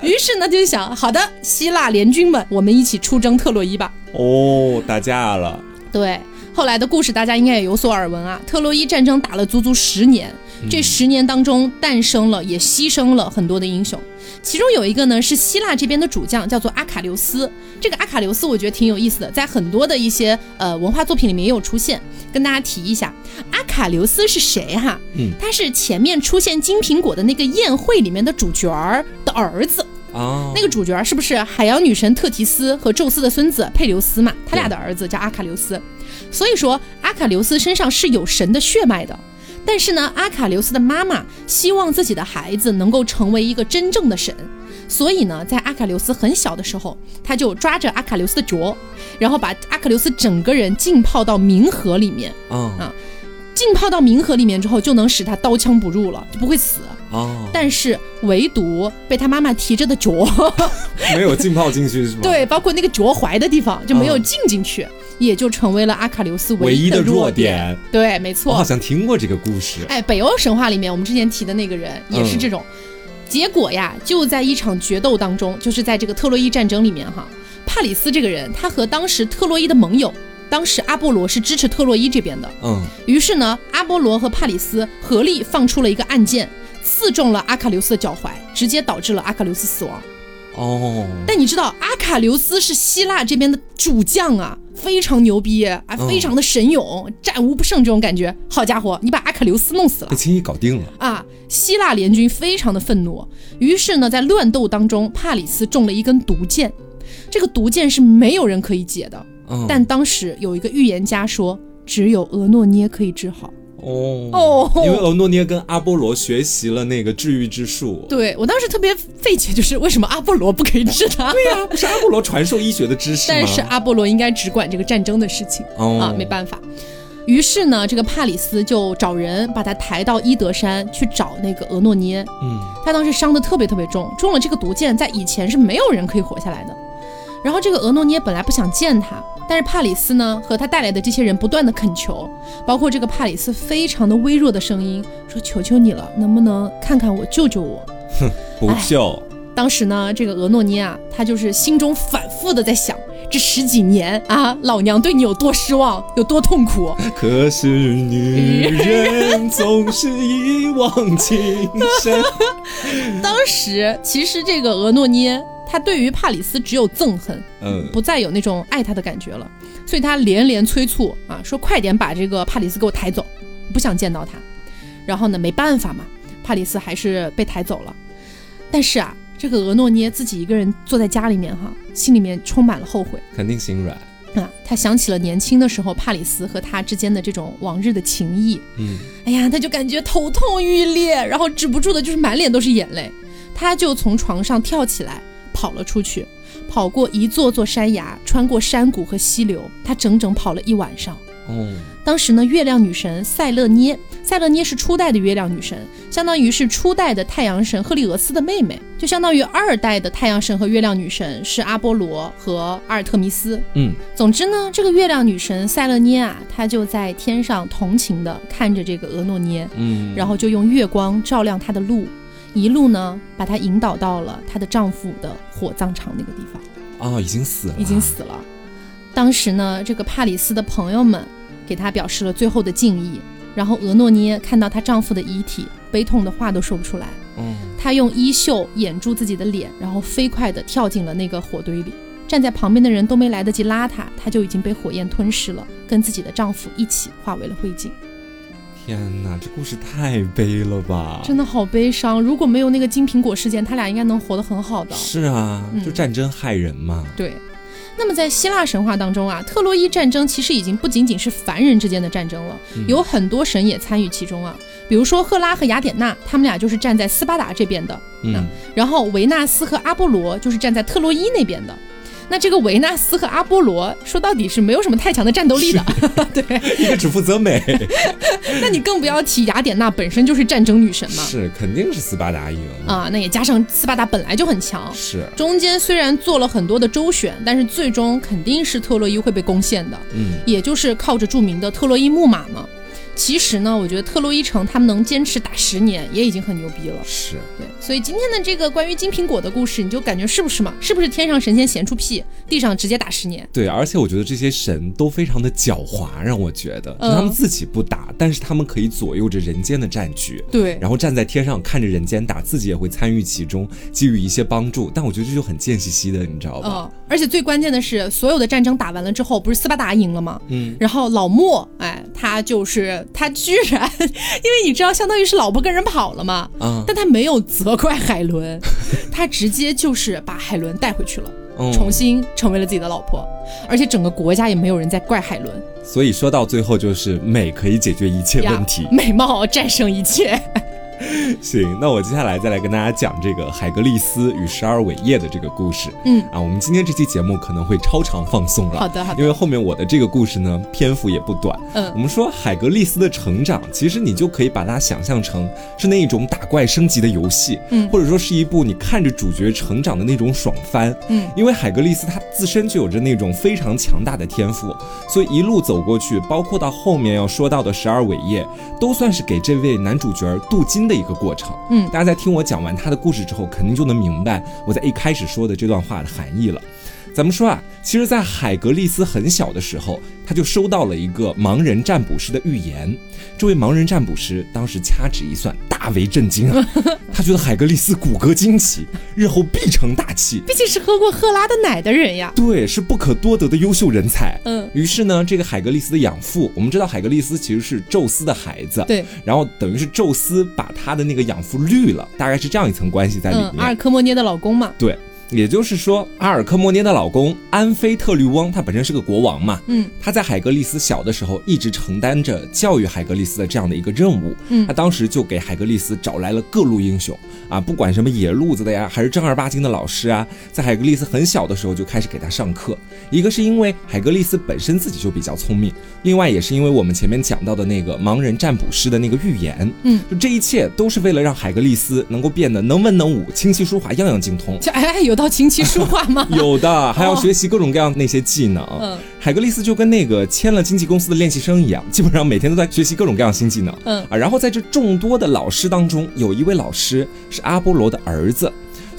于是呢，就想，好的，希腊联军们，我们一起出征特洛伊吧。哦，打架了，对，后来的故事大家应该也有所耳闻啊。特洛伊战争打了足足十年，这十年当中诞生了也牺牲了很多的英雄，其中有一个呢是希腊这边的主将，叫做阿卡琉斯。这个阿卡琉斯我觉得挺有意思的，在很多的一些呃文化作品里面也有出现，跟大家提一下，阿卡琉斯是谁哈？嗯，他是前面出现金苹果的那个宴会里面的主角儿的儿子。啊，那个主角是不是海洋女神特提斯和宙斯的孙子佩琉斯嘛？他俩的儿子叫阿卡琉斯，所以说阿卡琉斯身上是有神的血脉的。但是呢，阿卡琉斯的妈妈希望自己的孩子能够成为一个真正的神，所以呢，在阿卡琉斯很小的时候，他就抓着阿卡琉斯的脚，然后把阿卡琉斯整个人浸泡到冥河里面。啊啊浸泡到冥河里面之后，就能使他刀枪不入了，就不会死。啊，但是唯独被他妈妈提着的脚，<laughs> 没有浸泡进去是吗？，对，包括那个脚踝的地方就没有浸进进去，也就成为了阿卡琉斯唯一的弱弱点。对，没错。我好像听过这个故事。哎，北欧神话里面我们之前提的那个人也是这种。结果呀，就在一场决斗当中，就是在这个特洛伊战争里面哈，帕里斯这个人，他和当时特洛伊的盟友，当时阿波罗是支持特洛伊这边的，嗯，于是呢，阿波罗和帕里斯合力放出了一个暗箭，刺中了阿卡琉斯的脚踝，直接导致了阿卡琉斯死亡。哦，但你知道阿卡琉斯是希腊这边的主将啊，非常牛逼啊，非常的神勇，战无不胜这种感觉。好家伙，你把阿卡琉斯弄死了被，轻易搞定了。啊！希腊联军非常的愤怒，于是呢，在乱斗当中，帕里斯中了一根毒箭，这个毒箭是没有人可以解的。嗯，但当时有一个预言家说，只有俄诺涅可以治好。哦哦因为俄诺涅跟阿波罗学习了那个治愈之术。对我当时特别费解，就是为什么阿波罗不可以治他？<laughs> 对呀、不是阿波罗传授医学的知识？但是阿波罗应该只管这个战争的事情、哦啊，没办法。于是呢，这个帕里斯就找人把他抬到伊德山去找那个俄诺涅。嗯，他当时伤的特别特别重，中了这个毒箭，在以前是没有人可以活下来的。然后这个俄诺涅本来不想见他，但是帕里斯呢和他带来的这些人不断的恳求，包括这个帕里斯非常的微弱的声音说：“求求你了，能不能看看我，救救我？”哼不救。当时呢，这个俄诺涅啊，他就是心中反复的在想，这十几年啊，老娘对你有多失望，有多痛苦。可是女人总是一往情深。<laughs> 当时其实这个俄诺涅，他对于帕里斯只有憎恨，嗯，不再有那种爱他的感觉了，所以他连连催促啊，说快点把这个帕里斯给我抬走，不想见到他。然后呢，没办法嘛，帕里斯还是被抬走了。但是啊，这个俄诺涅自己一个人坐在家里面哈，心里面充满了后悔。肯定心软。啊，他想起了年轻的时候帕里斯和他之间的这种往日的情谊，嗯，哎呀，他就感觉头痛欲裂，然后止不住的就是满脸都是眼泪，他就从床上跳起来跑了出去，跑过一座座山崖，穿过山谷和溪流，他整整跑了一晚上。哦，当时呢，月亮女神塞勒涅，塞勒涅是初代的月亮女神，相当于是初代的太阳神赫利俄斯的妹妹，就相当于二代的太阳神和月亮女神是阿波罗和阿尔特弥斯。嗯，总之呢，这个月亮女神塞勒涅啊，她就在天上同情的看着这个俄诺涅，嗯，然后就用月光照亮她的路，一路呢把她引导到了她的丈夫的火葬场那个地方，哦，已经死了，已经。死了。当时呢，这个帕里斯的朋友们给她表示了最后的敬意，然后俄诺涅看到她丈夫的遗体，悲痛的话都说不出来。嗯，她用衣袖掩住自己的脸，然后飞快地跳进了那个火堆里。站在旁边的人都没来得及拉她，她就已经被火焰吞噬了，跟自己的丈夫一起化为了灰烬。天哪，这故事太悲了吧！真的好悲伤。如果没有那个金苹果事件，他俩应该能活得很好的。是啊，嗯就战争害人嘛。对。那么在希腊神话当中啊，特洛伊战争其实已经不仅仅是凡人之间的战争了，有很多神也参与其中啊。比如说赫拉和雅典娜，他们俩就是站在斯巴达这边的，嗯，然后维纳斯和阿波罗就是站在特洛伊那边的。那这个维纳斯和阿波罗说到底是没有什么太强的战斗力的，<laughs> 对。一个只负责美，<laughs> 那你更不要提雅典娜本身就是战争女神嘛，是肯定是斯巴达赢。啊，那也加上斯巴达本来就很强，是，中间虽然做了很多的周旋，但是最终肯定是特洛伊会被攻陷的，嗯，也就是靠着著名的特洛伊木马嘛。其实呢，我觉得特洛伊城他们能坚持打十年，也已经很牛逼了。是，对，所以今天的这个关于金苹果的故事，你就感觉是不是嘛？是不是天上神仙闲出屁，地上直接打十年？对，而且我觉得这些神都非常的狡猾，让我觉得，嗯他们自己不打，但是他们可以左右着人间的战局。对，然后站在天上看着人间打，自己也会参与其中，给予一些帮助。但我觉得这就很贱兮兮的，你知道吧？嗯，而且最关键的是，所有的战争打完了之后，不是斯巴达赢了吗？嗯，然后老莫，哎，他就是他居然，因为你知道，相当于是老婆跟人跑了嘛，啊，但他没有责怪海伦，<laughs> 他直接就是把海伦带回去了，嗯重新成为了自己的老婆，而且整个国家也没有人在怪海伦，所以说到最后就是美可以解决一切问题。美貌战胜一切。<laughs> 行，那我接下来再来跟大家讲这个海格力斯与十二伟业的这个故事。嗯啊，我们今天这期节目可能会超长放送了。好的好的因为后面我的这个故事呢，篇幅也不短。嗯我们说海格力斯的成长，其实你就可以把它想象成是那一种打怪升级的游戏，嗯或者说是一部你看着主角成长的那种爽番。嗯，因为海格力斯他自身就有着那种非常强大的天赋，所以一路走过去，包括到后面要说到的十二伟业，都算是给这位男主角镀金的一个过程。嗯大家在听我讲完他的故事之后，肯定就能明白我在一开始说的这段话的含义了。咱们说啊，其实，在海格力斯很小的时候，他就收到了一个盲人占卜师的预言。这位盲人占卜师当时掐指一算，大为震惊啊！<laughs> 他觉得海格力斯骨骼惊奇，日后必成大器。毕竟是喝过赫拉的奶的人呀。对，是不可多得的优秀人才。嗯，于是呢，这个海格力斯的养父，我们知道海格力斯其实是宙斯的孩子。对，然后等于是宙斯把他的那个养父绿了，大概是这样一层关系在里面。阿尔科莫涅的老公嘛。对。也就是说，阿尔克莫涅的老公安菲特律翁，他本身是个国王嘛，嗯，他在海格力斯小的时候一直承担着教育海格力斯的这样的一个任务，嗯，他当时就给海格力斯找来了各路英雄啊，不管什么野路子的呀，还是正儿八经的老师啊，在海格力斯很小的时候就开始给他上课。一个是因为海格力斯本身自己就比较聪明，另外也是因为我们前面讲到的那个盲人占卜师的那个预言，嗯，就这一切都是为了让海格力斯能够变得能文能武、琴棋书画样样精通。就哎，有道琴棋书画吗。<laughs> 有的，还要学习各种各样那些技能。嗯，海格力斯就跟那个签了经纪公司的练习生一样，基本上每天都在学习各种各样新技能。嗯啊，然后在这众多的老师当中，有一位老师是阿波罗的儿子。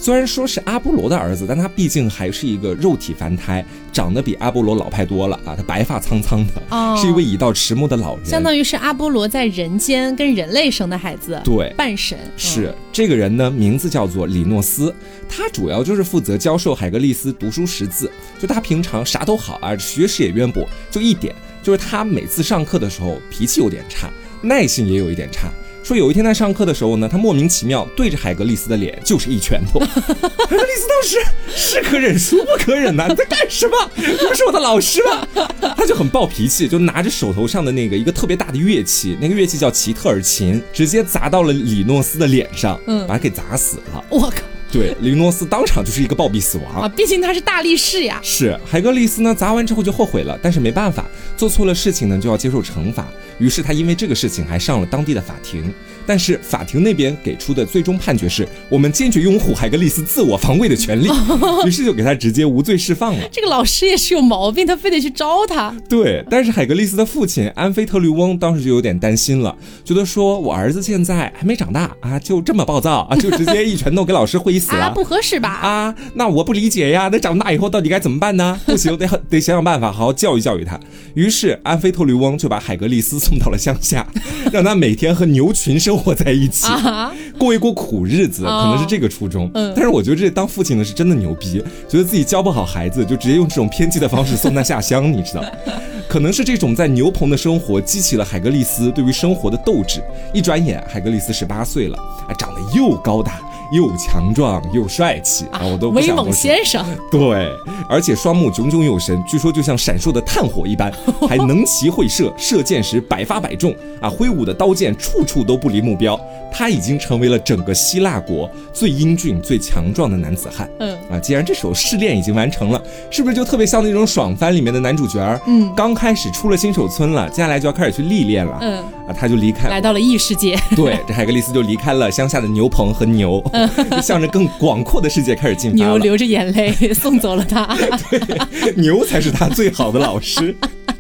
虽然说是阿波罗的儿子，但他毕竟还是一个肉体凡胎，长得比阿波罗老派多了啊！他白发苍苍的，哦，是一位已到迟暮的老人，相当于是阿波罗在人间跟人类生的孩子，对，半神是这个人呢，名字叫做李诺斯，他主要就是负责教授海格力斯读书识字，就他平常啥都好啊，学识也渊博，就一点就是他每次上课的时候脾气有点差，耐性也有一点差。说有一天在上课的时候呢，他莫名其妙对着海格力斯的脸就是一拳头。<laughs> 海格力斯当时是可忍孰不可忍呐！你在干什么？你不是我的老师吗？他就很暴脾气，就拿着手头上的那个一个特别大的乐器，那个乐器叫奇特尔琴，直接砸到了李诺斯的脸上，嗯，把他给砸死了。我靠！对，林诺斯当场就是一个暴毙死亡啊！毕竟他是大力士呀。是海格力斯呢，砸完之后就后悔了，但是没办法，做错了事情呢就要接受惩罚。于是他因为这个事情还上了当地的法庭，但是法庭那边给出的最终判决是我们坚决拥护海格力斯自我防卫的权利，<laughs> 于是就给他直接无罪释放了。这个老师也是有毛病，他非得去招他。对，但是海格力斯的父亲安菲特律翁当时就有点担心了，觉得说我儿子现在还没长大啊，就这么暴躁啊，就直接一拳头给老师挥死了，<laughs> 啊，不合适吧？啊，那我不理解呀，那长大以后到底该怎么办呢？<laughs> 不行，得得想想办法，好好教育教育他。于是安菲特律翁就把海格力斯送到了乡下，让他每天和牛群生活在一起，啊、过一过苦日子，可能是这个初衷。嗯，但是我觉得这当父亲的是真的牛逼，觉得自己教不好孩子，就直接用这种偏激的方式送他下乡，你知道？<laughs> 可能是这种在牛棚的生活激起了海格力斯对于生活的斗志。一转眼，海格力斯十八岁了，啊，长得又高大。又强壮又帅气啊！我都威猛先生，对，而且双目炯炯有神，据说就像闪烁的炭火一般，<laughs> 还能骑会射，射箭时百发百中啊！挥舞的刀剑处处都不离目标，他已经成为了整个希腊国最英俊、最强壮的男子汉。嗯啊，既然这首试炼已经完成了，是不是就特别像那种爽番里面的男主角？嗯，刚开始出了新手村了，接下来就要开始去历练了。嗯啊，他就离开，来到了异世界。对，这海格力斯就离开了乡下的牛棚和牛。就 <laughs> 向着更广阔的世界开始进发牛流着眼泪送走了他，<laughs> 对，牛才是他最好的老师。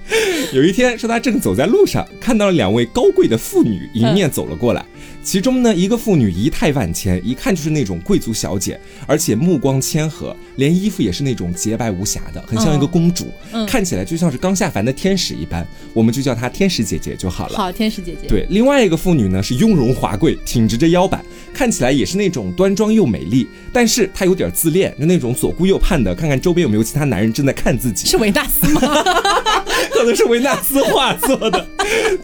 <laughs> 有一天，说他正走在路上，看到了两位高贵的妇女迎面走了过来。其中呢，一个妇女仪态万千，一看就是那种贵族小姐，而且目光谦和，连衣服也是那种洁白无瑕的，很像一个公主，嗯、看起来就像是刚下凡的天使一般。我们就叫她天使姐姐就好了。好，天使姐姐。对，另外一个妇女呢是雍容华贵，挺直着腰板，看起来也是那种端庄又美丽，但是她有点自恋，就那种左顾右盼的，看看周边有没有其他男人正在看自己。是维纳斯吗？可能是维纳斯画作的，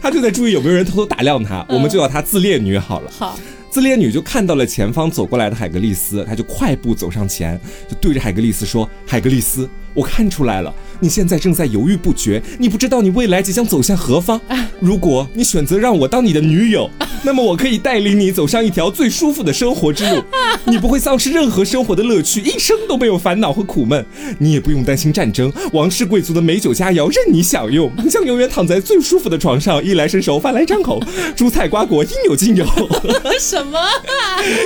他就在注意有没有人偷偷打量他。我们就叫她自恋女好了。好。自恋女就看到了前方走过来的海格力斯，她就快步走上前，就对着海格力斯说：“海格力斯，我看出来了，你现在正在犹豫不决，你不知道你未来即将走向何方。如果你选择让我当你的女友，<laughs> 那么我可以带领你走上一条最舒服的生活之路，<laughs> 你不会丧失任何生活的乐趣，一生都没有烦恼和苦闷，你也不用担心战争，王室贵族的美酒佳肴任你享用，你将永远躺在最舒服的床上，衣来伸手，饭来张口，<laughs> 蔬菜瓜果应有尽有。什么？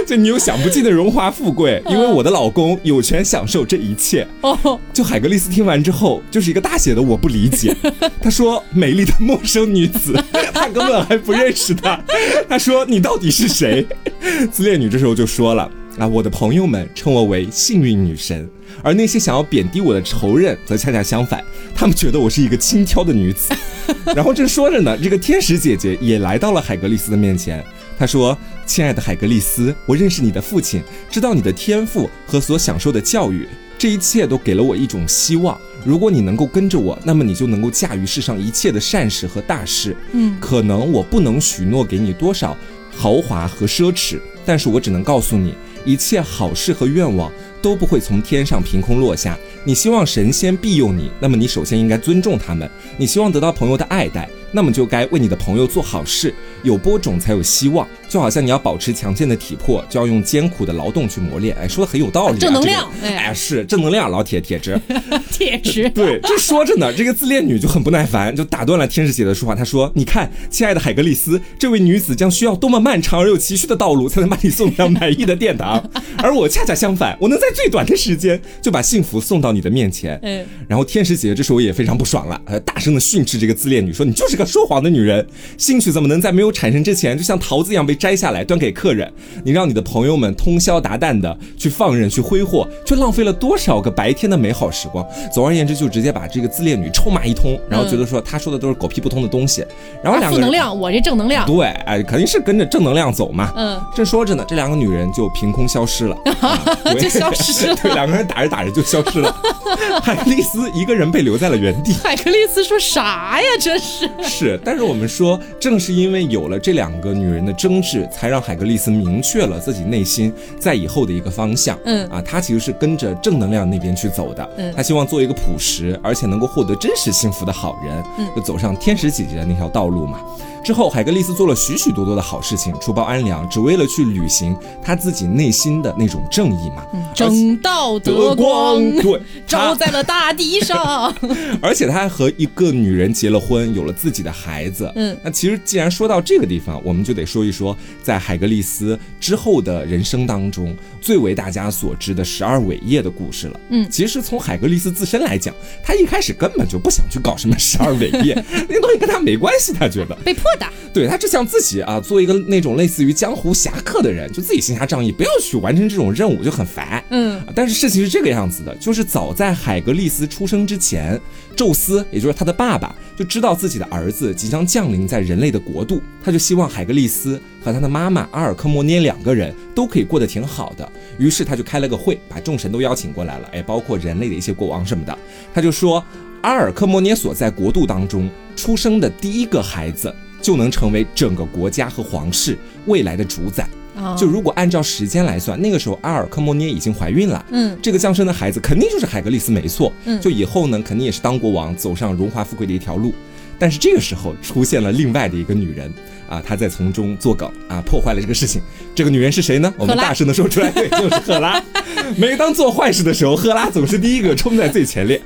就你有享不尽的荣华富贵，因为我的老公有权享受这一切。哦，就海格力斯听完之后，就是一个大写的我不理解。<laughs> 他说：“美丽的陌生女子，他根本还不认识她。”他说：“你到底是谁？” <laughs> 自恋女这时候就说了：“啊，我的朋友们称我为幸运女神，而那些想要贬低我的仇人则恰恰相反，他们觉得我是一个轻佻的女子。<laughs> 然后正说着呢，这个天使姐姐也来到了海格力斯的面前。她说：“亲爱的海格力斯，我认识你的父亲，知道你的天赋和所享受的教育，这一切都给了我一种希望。如果你能够跟着我，那么你就能够驾驭世上一切的善事和大事。嗯，可能我不能许诺给你多少豪华和奢侈，但是我只能告诉你，一切好事和愿望都不会从天上凭空落下。你希望神仙庇佑你，那么你首先应该尊重他们；你希望得到朋友的爱戴，那么就该为你的朋友做好事。有播种才有希望，就好像你要保持强健的体魄，就要用艰苦的劳动去磨练。哎，说的很有道理、啊，正能量这个哎哎，是正能量，老铁铁直。<laughs> <laughs> 铁直。对，这说着呢，这个自恋女就很不耐烦，就打断了天使姐的说话。她说：“你看，亲爱的海格力斯，这位女子将需要多么漫长而又崎岖的道路，才能把你送上满意的殿堂，<laughs> 而我恰恰相反，我能在最短的时间就把幸福送到你的面前。”嗯，然后天使姐姐这时候也非常不爽了，呃，大声的训斥这个自恋女说：“你就是个说谎的女人，兴趣怎么能在没有产生之前就像桃子一样被摘下来端给客人？你让你的朋友们通宵达旦的去放任、去挥霍，却浪费了多少个白天的美好时光？总而言之，就直接把这个自恋女臭骂一通，然后觉得说她说的都是狗屁不通的东西。然后两个人负能量，我这正能量。对，哎，肯定是跟着正能量走嘛。嗯，正说着呢，这两个女人就凭空消失了，<laughs> 就消失了 <laughs> 对，两个人打着打着就消失了，<laughs> 海格力斯一个人被留在了原地。海克力斯说啥呀？这是。是，但是我们说，正是因为有了这两个女人的争执，才让海格力斯明确了自己内心在以后的一个方向。嗯啊，他其实是跟着正能量那边去走的。嗯他希望做一个朴实而且能够获得真实幸福的好人，嗯就走上天使姐姐的那条道路嘛。之后，海格力斯做了许许多多的好事情，除暴安良，只为了去履行他自己内心的那种正义嘛。正道德光，对，<laughs> 照在了大地上。<laughs> 而且他还和一个女人结了婚，有了自己的孩子。嗯，那其实既然说到这个地方，我们就得说一说，在海格力斯之后的人生当中，最为大家所知的十二伟业的故事了。嗯其实从海格力斯自身来讲，他一开始根本就不想去搞什么十二伟业，<laughs> 那个东西跟他没关系，他觉得。被迫的。对他只想自己啊，做一个那种类似于江湖侠客的人，就自己行侠仗义，不要去完成这种任务就很烦。嗯，但是事情是这个样子的，就是早在海格力斯出生之前，宙斯也就是他的爸爸就知道自己的儿子即将降临在人类的国度，他就希望海格力斯和他的妈妈阿尔科莫涅两个人都可以过得挺好的。于是他就开了个会，把众神都邀请过来了，哎，包括人类的一些国王什么的。他就说，阿尔科莫涅所在国度当中出生的第一个孩子，就能成为整个国家和皇室未来的主宰。啊就如果按照时间来算，那个时候阿尔科莫涅已经怀孕了，嗯这个降生的孩子肯定就是海格力斯，没错，嗯就以后呢，肯定也是当国王，走上荣华富贵的一条路。但是这个时候出现了另外的一个女人啊，她在从中作梗啊，破坏了这个事情。这个女人是谁呢？<laughs> 我们大声的说出来，对，就是赫拉。<laughs> 每当做坏事的时候，赫拉总是第一个冲在最前列。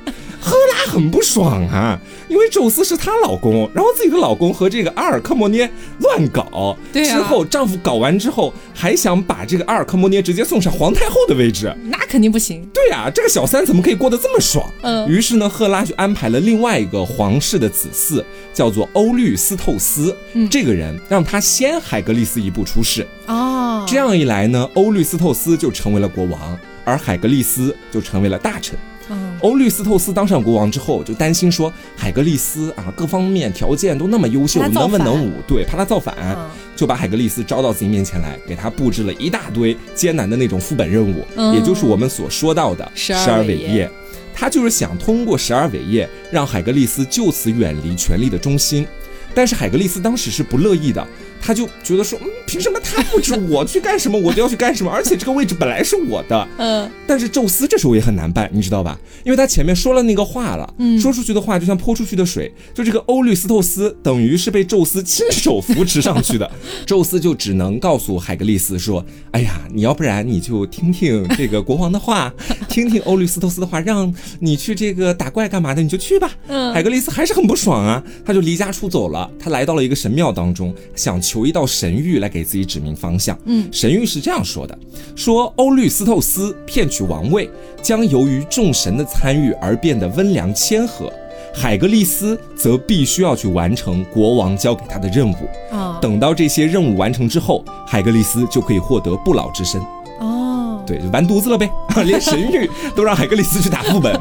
赫拉很不爽啊，因为宙斯是她老公，然后自己的老公和这个阿尔克莫涅乱搞，对啊之后丈夫搞完之后，还想把这个阿尔克莫涅直接送上皇太后的位置。那肯定不行。对呀、这个小三怎么可以过得这么爽？嗯于是呢，赫拉就安排了另外一个皇室的子嗣，叫做欧律斯透斯。嗯这个人让他先海格力斯一步出世，哦，这样一来呢，欧律斯透斯就成为了国王，而海格力斯就成为了大臣。嗯欧律斯透斯当上国王之后，就担心说海格力斯啊，各方面条件都那么优秀，能文能武，对，怕他造反，嗯就把海格力斯招到自己面前来，给他布置了一大堆艰难的那种副本任务，嗯也就是我们所说到的十十二伟业业。他就是想通过十二伟业，让海格力斯就此远离权力的中心。但是海格力斯当时是不乐意的，他就觉得说，嗯，凭什么他布置我去干什么，我就要去干什么？而且这个位置本来是我的。嗯但是宙斯这时候也很难办，你知道吧？因为他前面说了那个话了，嗯说出去的话就像泼出去的水，就这个欧律斯透斯等于是被宙斯亲手扶持上去的，<laughs> 宙斯就只能告诉海格力斯说：“哎呀，你要不然你就听听这个国王的话，<laughs> 听听欧律斯透斯的话，让你去这个打怪干嘛的，你就去吧。”嗯海格力斯还是很不爽啊，他就离家出走了，他来到了一个神庙当中，想求一道神谕来给自己指明方向。嗯神谕是这样说的：说欧律斯透斯骗取王位，将由于众神的参与而变得温良谦和。海格力斯则必须要去完成国王交给他的任务。啊等到这些任务完成之后，海格力斯就可以获得不老之身。哦，对，就完犊子了呗，<laughs> 连神谕都让海格力斯去打副本，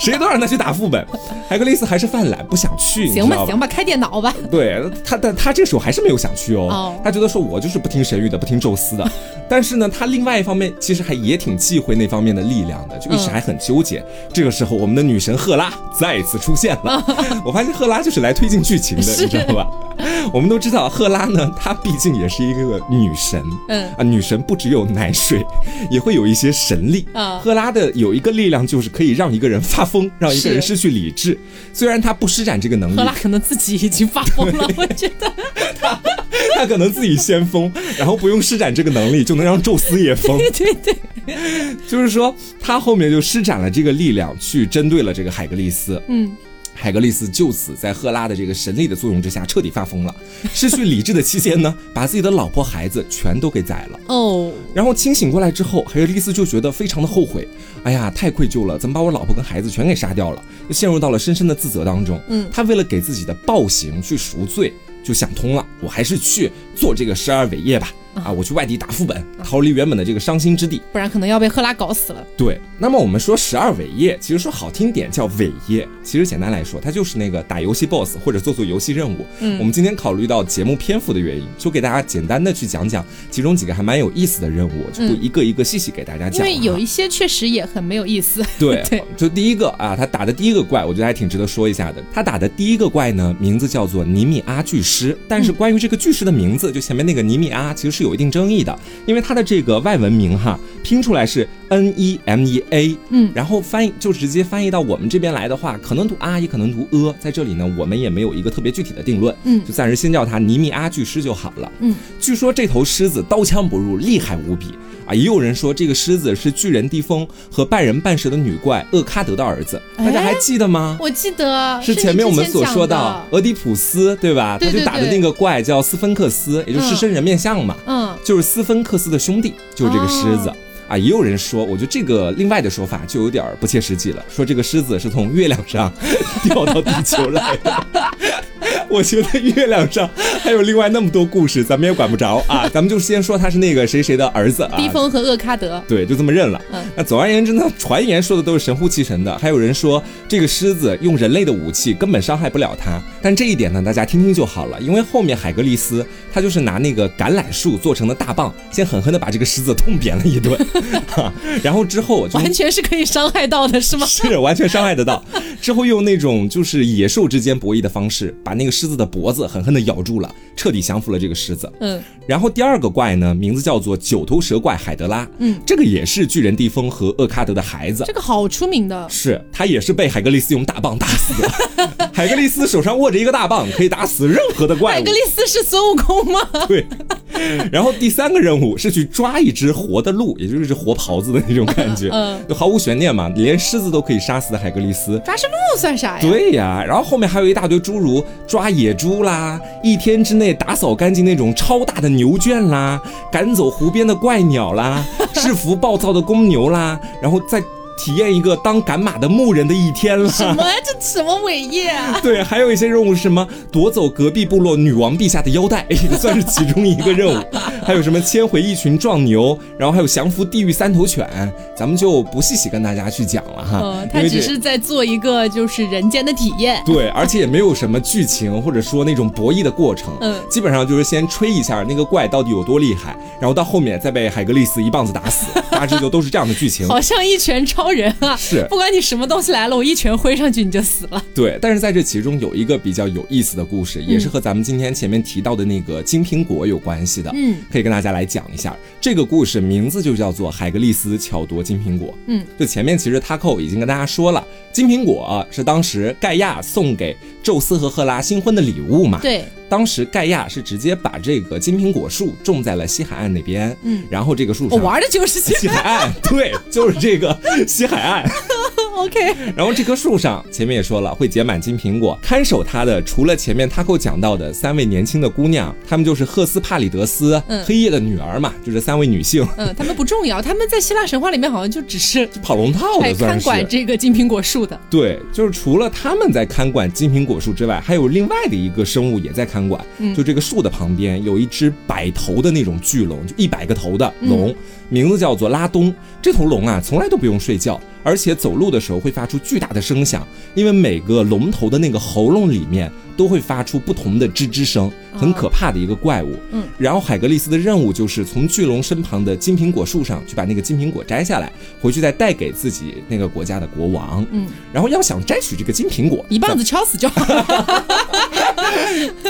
<laughs> 谁都让他去打副本，海格力斯还是犯懒，不想去，行吧行吧，开电脑吧。对他，但他这个时候还是没有想去哦，哦他觉得说我就是不听神谕的，不听宙斯的，<laughs> 但是呢，他另外一方面其实还也挺忌讳那方面的力量的，就一直还很纠结。这个时候，我们的女神赫拉再一次出现了，<laughs> 我发现赫拉就是来推进剧情的，你知道吧？我们都知道赫拉呢，她毕竟也是一个女神，嗯啊，女神不只有奶水，也会有一些神力。啊赫拉的有一个力量就是可以让一个人发疯，让一个人失去理智。虽然他不施展这个能力赫，拉可能自己已经发疯了，<laughs> 我觉得。<laughs> 他他可能自己先疯，然后不用施展这个能力就能让宙斯也疯。对对对，就是说，他后面就施展了这个力量去针对了这个海格力斯。嗯，海格力斯就此在赫拉的这个神力的作用之下彻底发疯了，<laughs> 失去理智的期间呢，把自己的老婆孩子全都给宰了。哦，然后清醒过来之后，海格力斯就觉得非常的后悔，哎呀，太愧疚了，怎么把我老婆跟孩子全给杀掉了？就陷入到了深深的自责当中。嗯他为了给自己的暴行去赎罪，就想通了，我还是去做这个十二伟业吧。啊，我去外地打副本，逃离原本的这个伤心之地。不然可能要被赫拉搞死了。对，那么我们说十二伟业，其实说好听点叫伟业，其实简单来说，它就是那个打游戏 BOSS 或者做做游戏任务。嗯我们今天考虑到节目篇幅的原因，就给大家简单的去讲讲其中几个还蛮有意思的任务，就不嗯一个一个细细给大家讲。因为有一些确实也很没有意思。对 <laughs> 对，就第一个啊，他打的第一个怪，我觉得还挺值得说一下的。他打的第一个怪呢，名字叫做尼米阿巨狮，但是关于这个巨狮的名字，就前面那个尼米阿，其实是有有一定争议的，因为它的这个外文名哈，拼出来是 N E M E A，嗯。然后翻译就直接翻译到我们这边来的话，可能读啊，也可能读呃，在这里呢，我们也没有一个特别具体的定论，嗯。就暂时先叫它尼米阿巨狮就好了。嗯，据说这头狮子刀枪不入，厉害无比。啊！也有人说这个狮子是巨人地风和半人半蛇的女怪厄喀德的儿子，哎？大家还记得吗？我记得是前面我们所说的俄狄浦斯，对吧？他就打的那个怪叫斯芬克斯，也就是狮身人面像嘛，嗯，就是斯芬克斯的兄弟，就是这个狮子。哦啊，也有人说，我觉得这个另外的说法就有点儿不切实际了，说这个狮子是从月亮上 <laughs> 掉到地球来的。<laughs> 我觉得月亮上还有另外那么多故事，咱们也管不着啊。咱们就先说他是那个谁谁的儿子啊。低风和厄喀德。对，就这么认了。嗯那总而言之呢，传言说的都是神乎其神的，还有人说这个狮子用人类的武器根本伤害不了它。但这一点呢，大家听听就好了，因为后面海格力斯他就是拿那个橄榄树做成的大棒，先狠狠的把这个狮子痛扁了一顿，哈 <laughs> 然后之后就完全是可以伤害到的，是吗？<laughs> 是完全伤害得到。之后用那种就是野兽之间博弈的方式，把那个狮子的脖子狠狠地咬住了，彻底降服了这个狮子。嗯，然后第二个怪呢，名字叫做九头蛇怪海德拉。嗯，这个也是巨人地风和厄卡德的孩子这。个好出名的。是他也是被海格力斯用大棒打死的。<laughs> 海格力斯手上握着一个大棒，可以打死任何的怪物海格。力斯是孙悟空吗？对，<laughs> 然后第三个任务是去抓一只活的鹿，也就是活狍子的那种感觉，嗯就毫无悬念嘛，连狮子都可以杀死的海格力斯。抓只鹿算啥呀？对呀，然后后面还有一大堆诸如抓野猪啦，一天之内打扫干净那种超大的牛圈啦，赶走湖边的怪鸟啦，<laughs> 制服暴躁的公牛啦，然后再体验一个当赶马的牧人的一天了。什么呀？这什么伟业啊？<laughs> 对，还有一些任务是什么夺走隔壁部落女王陛下的腰带，<laughs> 也算是其中一个任务。<laughs> 还有什么牵回一群壮牛，然后还有降服地狱三头犬，咱们就不细细跟大家去讲了哈。嗯，他只是在做一个就是人间的体验。对，而且也没有什么剧情或者说那种博弈的过程，嗯基本上就是先吹一下那个怪到底有多厉害，然后到后面再被海格力斯一棒子打死，大致就都是这样的剧情。好像一拳超人啊！<laughs> 是不管你什么东西来了，我一拳挥上去你就死了。对，但是在这其中有一个比较有意思的故事，也是和咱们今天前面提到的那个金苹果有关系的，嗯，可以跟大家来讲一下。这个故事名字就叫做海格力斯巧夺金苹果。嗯，就前面其实 Taco 已经跟大家说了，金苹果是当时盖亚送给宙斯和赫拉新婚的礼物嘛。对，当时盖亚是直接把这个金苹果树种在了西海岸那边，嗯，然后这个树上我玩的就是西海岸，对，就是这个西海岸。OK，然后这棵树上，前面也说了会结满金苹果。看守它的，除了前面他给我讲到的三位年轻的姑娘，她们就是赫斯帕里德斯、嗯黑夜的女儿嘛，就这三位女性，嗯，她们不重要，她们在希腊神话里面好像就只是跑龙套哎的。看管这个金苹果树的。对，就是除了他们在看管金苹果树之外，还有另外的一个生物也在看管。嗯就这个树的旁边有一只百头的那种巨龙，就一百个头的嗯龙，名字叫做拉东。这头龙啊，从来都不用睡觉，而且走路的时候会发出巨大的声响，因为每个龙头的那个喉咙里面都会发出不同的吱吱声，很可怕的一个怪物。嗯，然后海格力斯的任务就是从巨龙身旁的金苹果树上去把那个金苹果摘下来，回去再带给自己那个国家的国王。嗯，然后要想摘取这个金苹果，一棒子敲死就好。<laughs>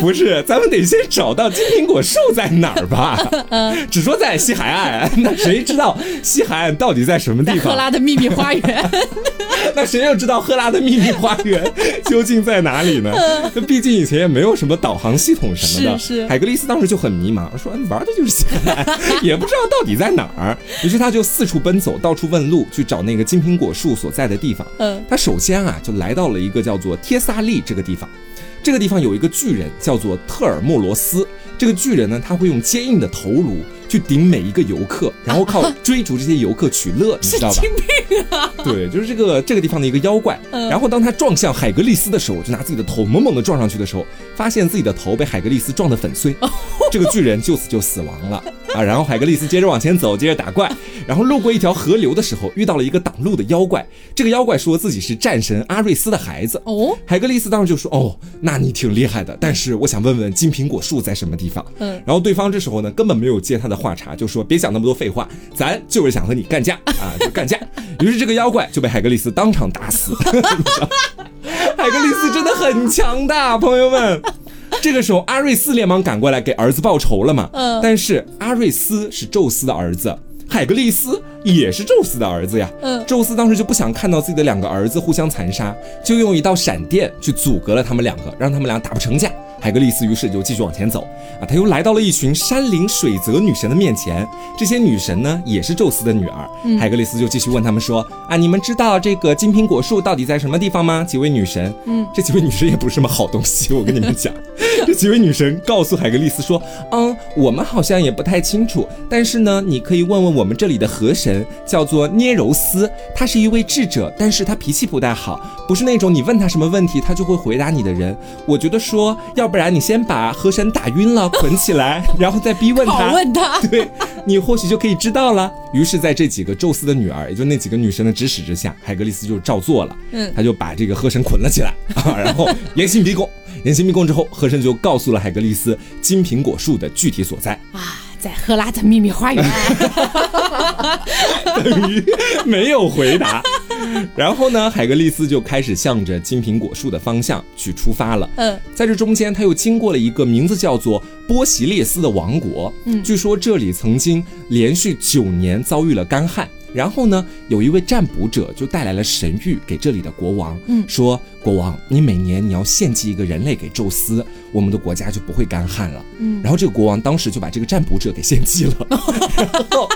不是，咱们得先找到金苹果树在哪儿吧？<laughs> 嗯只说在西海岸，那谁知道西海岸到底在什么地方？赫拉的秘密花园。<laughs> 那谁又知道赫拉的秘密花园究竟在哪里呢？那毕竟以前也没有什么导航系统什么的。是是海格力斯当时就很迷茫，说嗯玩的就是现在，也不知道到底在哪儿。<laughs> 于是他就四处奔走，到处问路，去找那个金苹果树所在的地方。嗯他首先啊，就来到了一个叫做帖萨利这个地方。这个地方有一个巨人，叫做特尔莫罗斯。这个巨人呢，他会用坚硬的头颅去顶每一个游客，然后靠 <laughs> 追逐这些游客取乐，你知道吧？神经病啊！对，就是这个这个地方的一个妖怪。嗯然后当他撞向海格力斯的时候，就拿自己的头猛猛地撞上去的时候，发现自己的头被海格力斯撞得粉碎，这个巨人就此就死亡了啊。然后海格力斯接着往前走，接着打怪，然后路过一条河流的时候，遇到了一个挡路的妖怪。这个妖怪说自己是战神阿瑞斯的孩子。哦，海格力斯当时就说：“哦，那你挺厉害的，但是我想问问金苹果树在什么地方？”嗯然后对方这时候呢根本没有接他的话茬，就说：“别想那么多废话，咱就是想和你干架啊，就干架。<laughs> ”于是这个妖怪就被海格力斯当场打死。海格力斯真的很强大，朋友们。这个时候，阿瑞斯连忙赶过来给儿子报仇了嘛。嗯但是阿瑞斯是宙斯的儿子，海格力斯也是宙斯的儿子呀。嗯宙斯当时就不想看到自己的两个儿子互相残杀，就用一道闪电去阻隔了他们两个，让他们俩打不成架。海格力斯于是就继续往前走啊，他又来到了一群山林水泽女神的面前。这些女神呢，也是宙斯的女儿。海格力斯就继续问他们说：“啊，你们知道这个金苹果树到底在什么地方吗？”几位女神，嗯，这几位女神也不是什么好东西，我跟你们讲。<laughs> 这几位女神告诉海格力斯说：“嗯，我们好像也不太清楚，但是呢，你可以问问我们这里的河神，叫做涅柔斯，他是一位智者，但是他脾气不太好，不是那种你问他什么问题他就会回答你的人。我觉得说，要不然你先把河神打晕了，捆起来，<laughs> 然后再逼问他。问他。<laughs> 对你或许就可以知道了。于是，在这几个宙斯的女儿，也就那几个女神的指使之下，海格力斯就照做了。嗯他就把这个河神捆了起来啊，<laughs> 然后严刑逼供。严刑逼供之后，河神就告诉了海格力斯金苹果树的具体所在，啊，在赫拉的秘密花园。<laughs> 等于没有回答。然后呢，海格力斯就开始向着金苹果树的方向去出发了。嗯，在这中间，他又经过了一个名字叫做波席列斯的王国。嗯据说这里曾经连续九年遭遇了干旱。然后呢，有一位占卜者就带来了神谕给这里的国王，嗯说国王，你每年你要献祭一个人类给宙斯，我们的国家就不会干旱了。嗯然后这个国王当时就把这个占卜者给献祭了。<laughs> <laughs> <laughs> 然后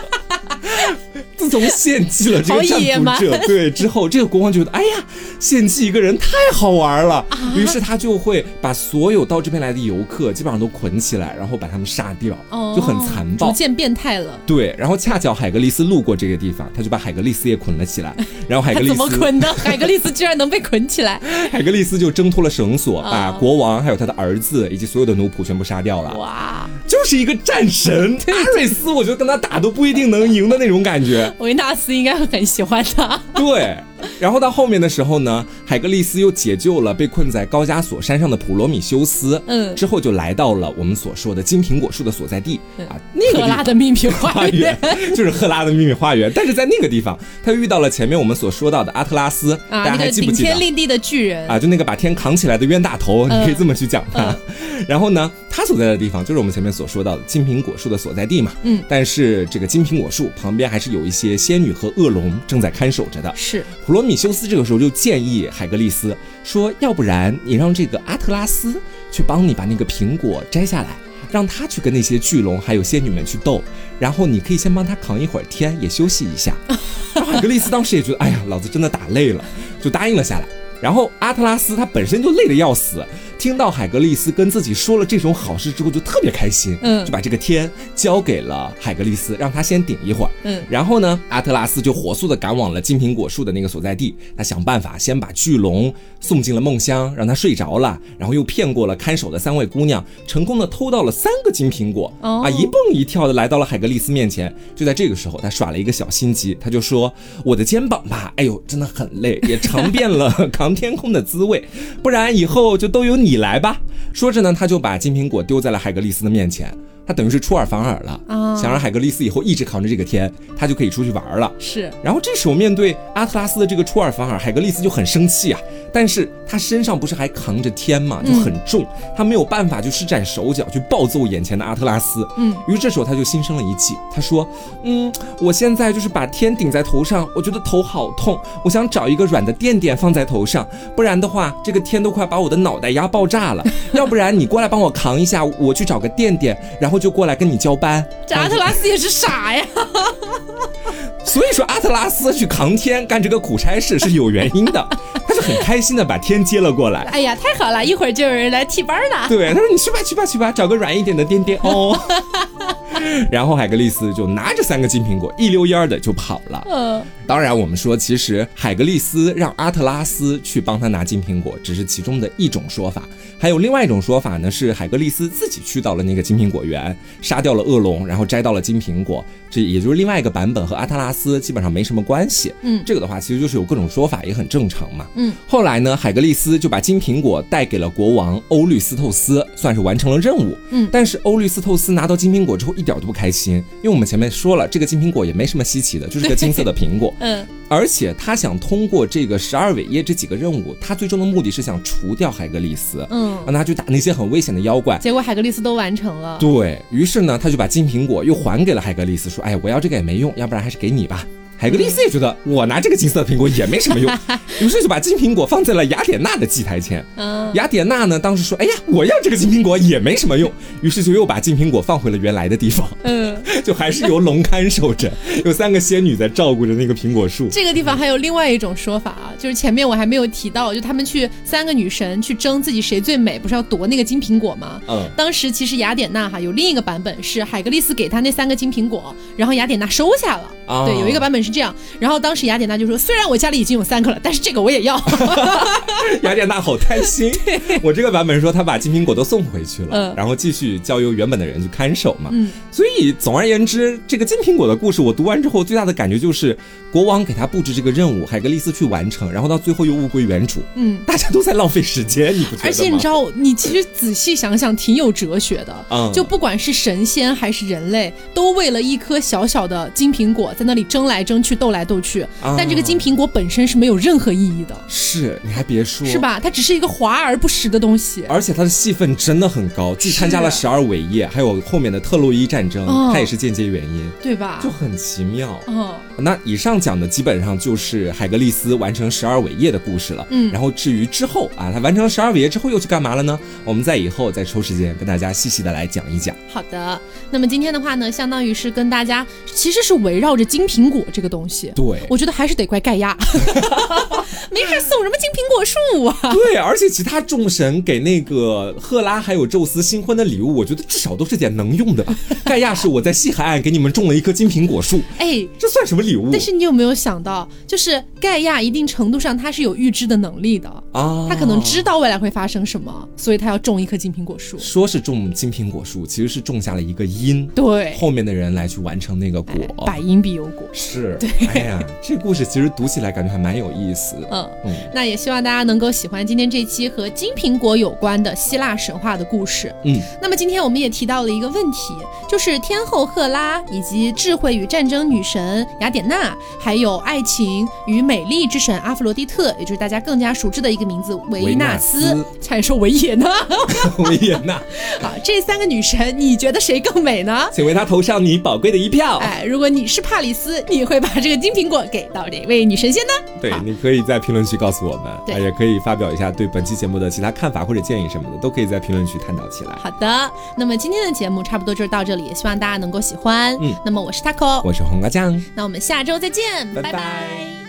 自从献祭了这个占卜者，对之后，这个国王觉得，哎呀，献祭一个人太好玩了，啊于是他就会把所有到这边来的游客基本上都捆起来，然后把他们杀掉，哦就很残暴逐。渐变态了。对，然后恰巧海格力斯路过这个地方，他就把海格力斯也捆了起来，<laughs> 然后海格力斯怎么捆的？海格力斯居然能被捆起来！<laughs> 海格力斯就挣脱了绳索，哦把国王还有他的儿子以及所有的奴仆全部杀掉了。哇！就是一个战神，阿瑞斯，我觉得跟他打都不一定能赢的那种感觉。<laughs> 维纳斯应该会很喜欢他。对，然后到后面的时候呢，海格力斯又解救了被困在高加索山上的普罗米修斯，嗯之后就来到了我们所说的金苹果树的所在地嗯啊，那个赫拉的秘密 <laughs> 花花园园就是赫拉的秘密花园，但是在那个地方，他遇到了前面我们所说到的阿特拉斯，啊，大家还记不记得天？立地的巨人啊，就那个把天扛起来的冤大头，你可以这么去讲他。然后呢，他所在的地方就是我们前面所说到的金苹果树的所在地嘛。嗯，但是这个金苹果树旁边还是有一些仙女和恶龙正在看守着的。是普罗米修斯这个时候就建议海格力斯说，要不然你让这个阿特拉斯去帮你把那个苹果摘下来。让他去跟那些巨龙还有仙女们去斗，然后你可以先帮他扛一会儿天，也休息一下。<laughs> 然后海格力斯当时也觉得，哎呀，老子真的打累了，就答应了下来。然后阿特拉斯他本身就累得要死。听到海格力斯跟自己说了这种好事之后，就特别开心，嗯，就把这个天交给了海格力斯，让他先顶一会儿，嗯，然后呢，阿特拉斯就火速的赶往了金苹果树的那个所在地，他想办法先把巨龙送进了梦乡，让他睡着了，然后又骗过了看守的三位姑娘，成功的偷到了三个金苹果，啊，一蹦一跳的来到了海格力斯面前。就在这个时候，他耍了一个小心机，他就说：“我的肩膀吧，哎呦，真的很累，也尝遍了 <laughs> 扛天空的滋味，不然以后就都有你你来吧。”说着呢，他就把金苹果丢在了海格力斯的面前。他等于是出尔反尔了啊，想让海格力斯以后一直扛着这个天，他就可以出去玩了。是。然后这时候面对阿特拉斯的这个出尔反尔，海格力斯就很生气啊。但是他身上不是还扛着天嘛，就很重，他没有办法就施展手脚去暴揍眼前的阿特拉斯。嗯。于是这时候他就心生了一计，他说：“嗯，我现在就是把天顶在头上，我觉得头好痛，我想找一个软的垫垫放在头上，不然的话这个天都快把我的脑袋压爆炸了。<laughs> 要不然你过来帮我扛一下，我去找个垫垫，然后。”就过来跟你交班，这阿特拉斯也是傻呀。所以说阿特拉斯去扛天干这个苦差事是有原因的，他是很开心的把天接了过来。哎呀，太好了，一会儿就有人来替班了。对，他说你去吧去吧去吧，找个软一点的垫垫哦。<laughs> 然后海格力斯就拿着三个金苹果，一溜烟儿的就跑了。嗯，当然我们说，其实海格力斯让阿特拉斯去帮他拿金苹果，只是其中的一种说法。还有另外一种说法呢，是海格力斯自己去到了那个金苹果园，杀掉了恶龙，然后摘到了金苹果。这也就是另外一个版本，和阿特拉斯基本上没什么关系。嗯，这个的话其实就是有各种说法，也很正常嘛。嗯，后来呢，海格力斯就把金苹果带给了国王欧律斯透斯，算是完成了任务。嗯，但是欧律斯透斯拿到金苹果之后一点都不开心，因为我们前面说了，这个金苹果也没什么稀奇的，就是个金色的苹果。<laughs> 嗯，而且他想通过这个十二尾叶这几个任务，他最终的目的是想除掉海格力斯。嗯，让他去打那些很危险的妖怪。结果海格力斯都完成了。对于是呢，他就把金苹果又还给了海格力斯，说。哎，我要这个也没用，要不然还是给你吧。海格力斯也觉得我拿这个金色的苹果也没什么用，<laughs> 于是就把金苹果放在了雅典娜的祭台前。嗯，雅典娜呢，当时说：“哎呀，我要这个金苹果也没什么用。”于是就又把金苹果放回了原来的地方。嗯，<laughs> 就还是由龙看守着，<laughs> 有三个仙女在照顾着那个苹果树。这个地方还有另外一种说法啊，就是前面我还没有提到，就他们去三个女神去争自己谁最美，不是要夺那个金苹果吗？嗯，当时其实雅典娜哈有另一个版本是海格力斯给她那三个金苹果，然后雅典娜收下了。啊对，有一个版本是这样。然后当时雅典娜就说：“虽然我家里已经有三个了，但是这个我也要。<laughs> ” <laughs> 雅典娜好贪心。我这个版本说她把金苹果都送回去了，然后继续交由原本的人去看守嘛。嗯，所以总而言之，这个金苹果的故事我读完之后，最大的感觉就是国王给他布置这个任务，海格力斯去完成，然后到最后又物归原主。嗯，大家都在浪费时间，你不觉得吗？而且你知道，你其实仔细想想，挺有哲学的。嗯，就不管是神仙还是人类，都为了一颗小小的金苹果在那里争来争去、斗来斗去。但这个金苹果本身是没有任何意义的。是，你还别说，是吧？它只是一个华而不实的东西。而且它的戏份真的很高，既参加了十二伟业，还有后面的特洛伊战争，它也是间接原因，对吧？就很奇妙。嗯，那以上讲的基本上就是海格力斯完成十二伟业的故事了。嗯，然后至于之后啊，他完成了十二伟业之后又去干嘛了呢？我们在以后再抽时间跟大家细细的来讲一讲。好的，那么今天的话呢，相当于是跟大家其实是围绕着金苹果这个东西。对，我觉得还是得怪盖亚，<laughs> 没事送什么金苹果树啊？对，而且其他众神给那个赫拉还有宙斯新婚的礼物，我觉得至少都是点能用的吧。盖亚是我在西海岸给你们种了一棵金苹果树，<laughs> 哎，这算什么礼物？但是你有没有想到，就是盖亚一定程度上他是有预知的能力的？啊，他可能知道未来会发生什么，所以他要种一棵金苹果树。说是种金苹果树，其实是种下了一个因，对，后面的人来去完成那个果，百因必有果，是，<laughs> 对，哎呀，这故事其实读起来感觉还蛮有意思。的。嗯。嗯，那也希望大家能够喜欢今天这期和金苹果有关的希腊神话的故事。嗯，那么今天我们也提到了一个问题，就是天后赫拉以及智慧与战争女神雅典娜，还有爱情与美丽之神阿弗罗狄特，也就是大家更加熟知的一个名字维纳斯，差点说维也纳，<laughs> 维也纳。<laughs> 好，这三个女神，你觉得谁更美呢？请为她投上你宝贵的一票。哎，如果你是帕里斯，你会。把这个金苹果给到哪位女神仙呢？对，你可以在评论区告诉我们，对啊也可以发表一下对本期节目的其他看法或者建议什么的，都可以在评论区探讨起来。好的，那么今天的节目差不多就是到这里，希望大家能够喜欢。嗯那么我是 taco，我是黄瓜酱。那我们下周再见，拜拜。拜拜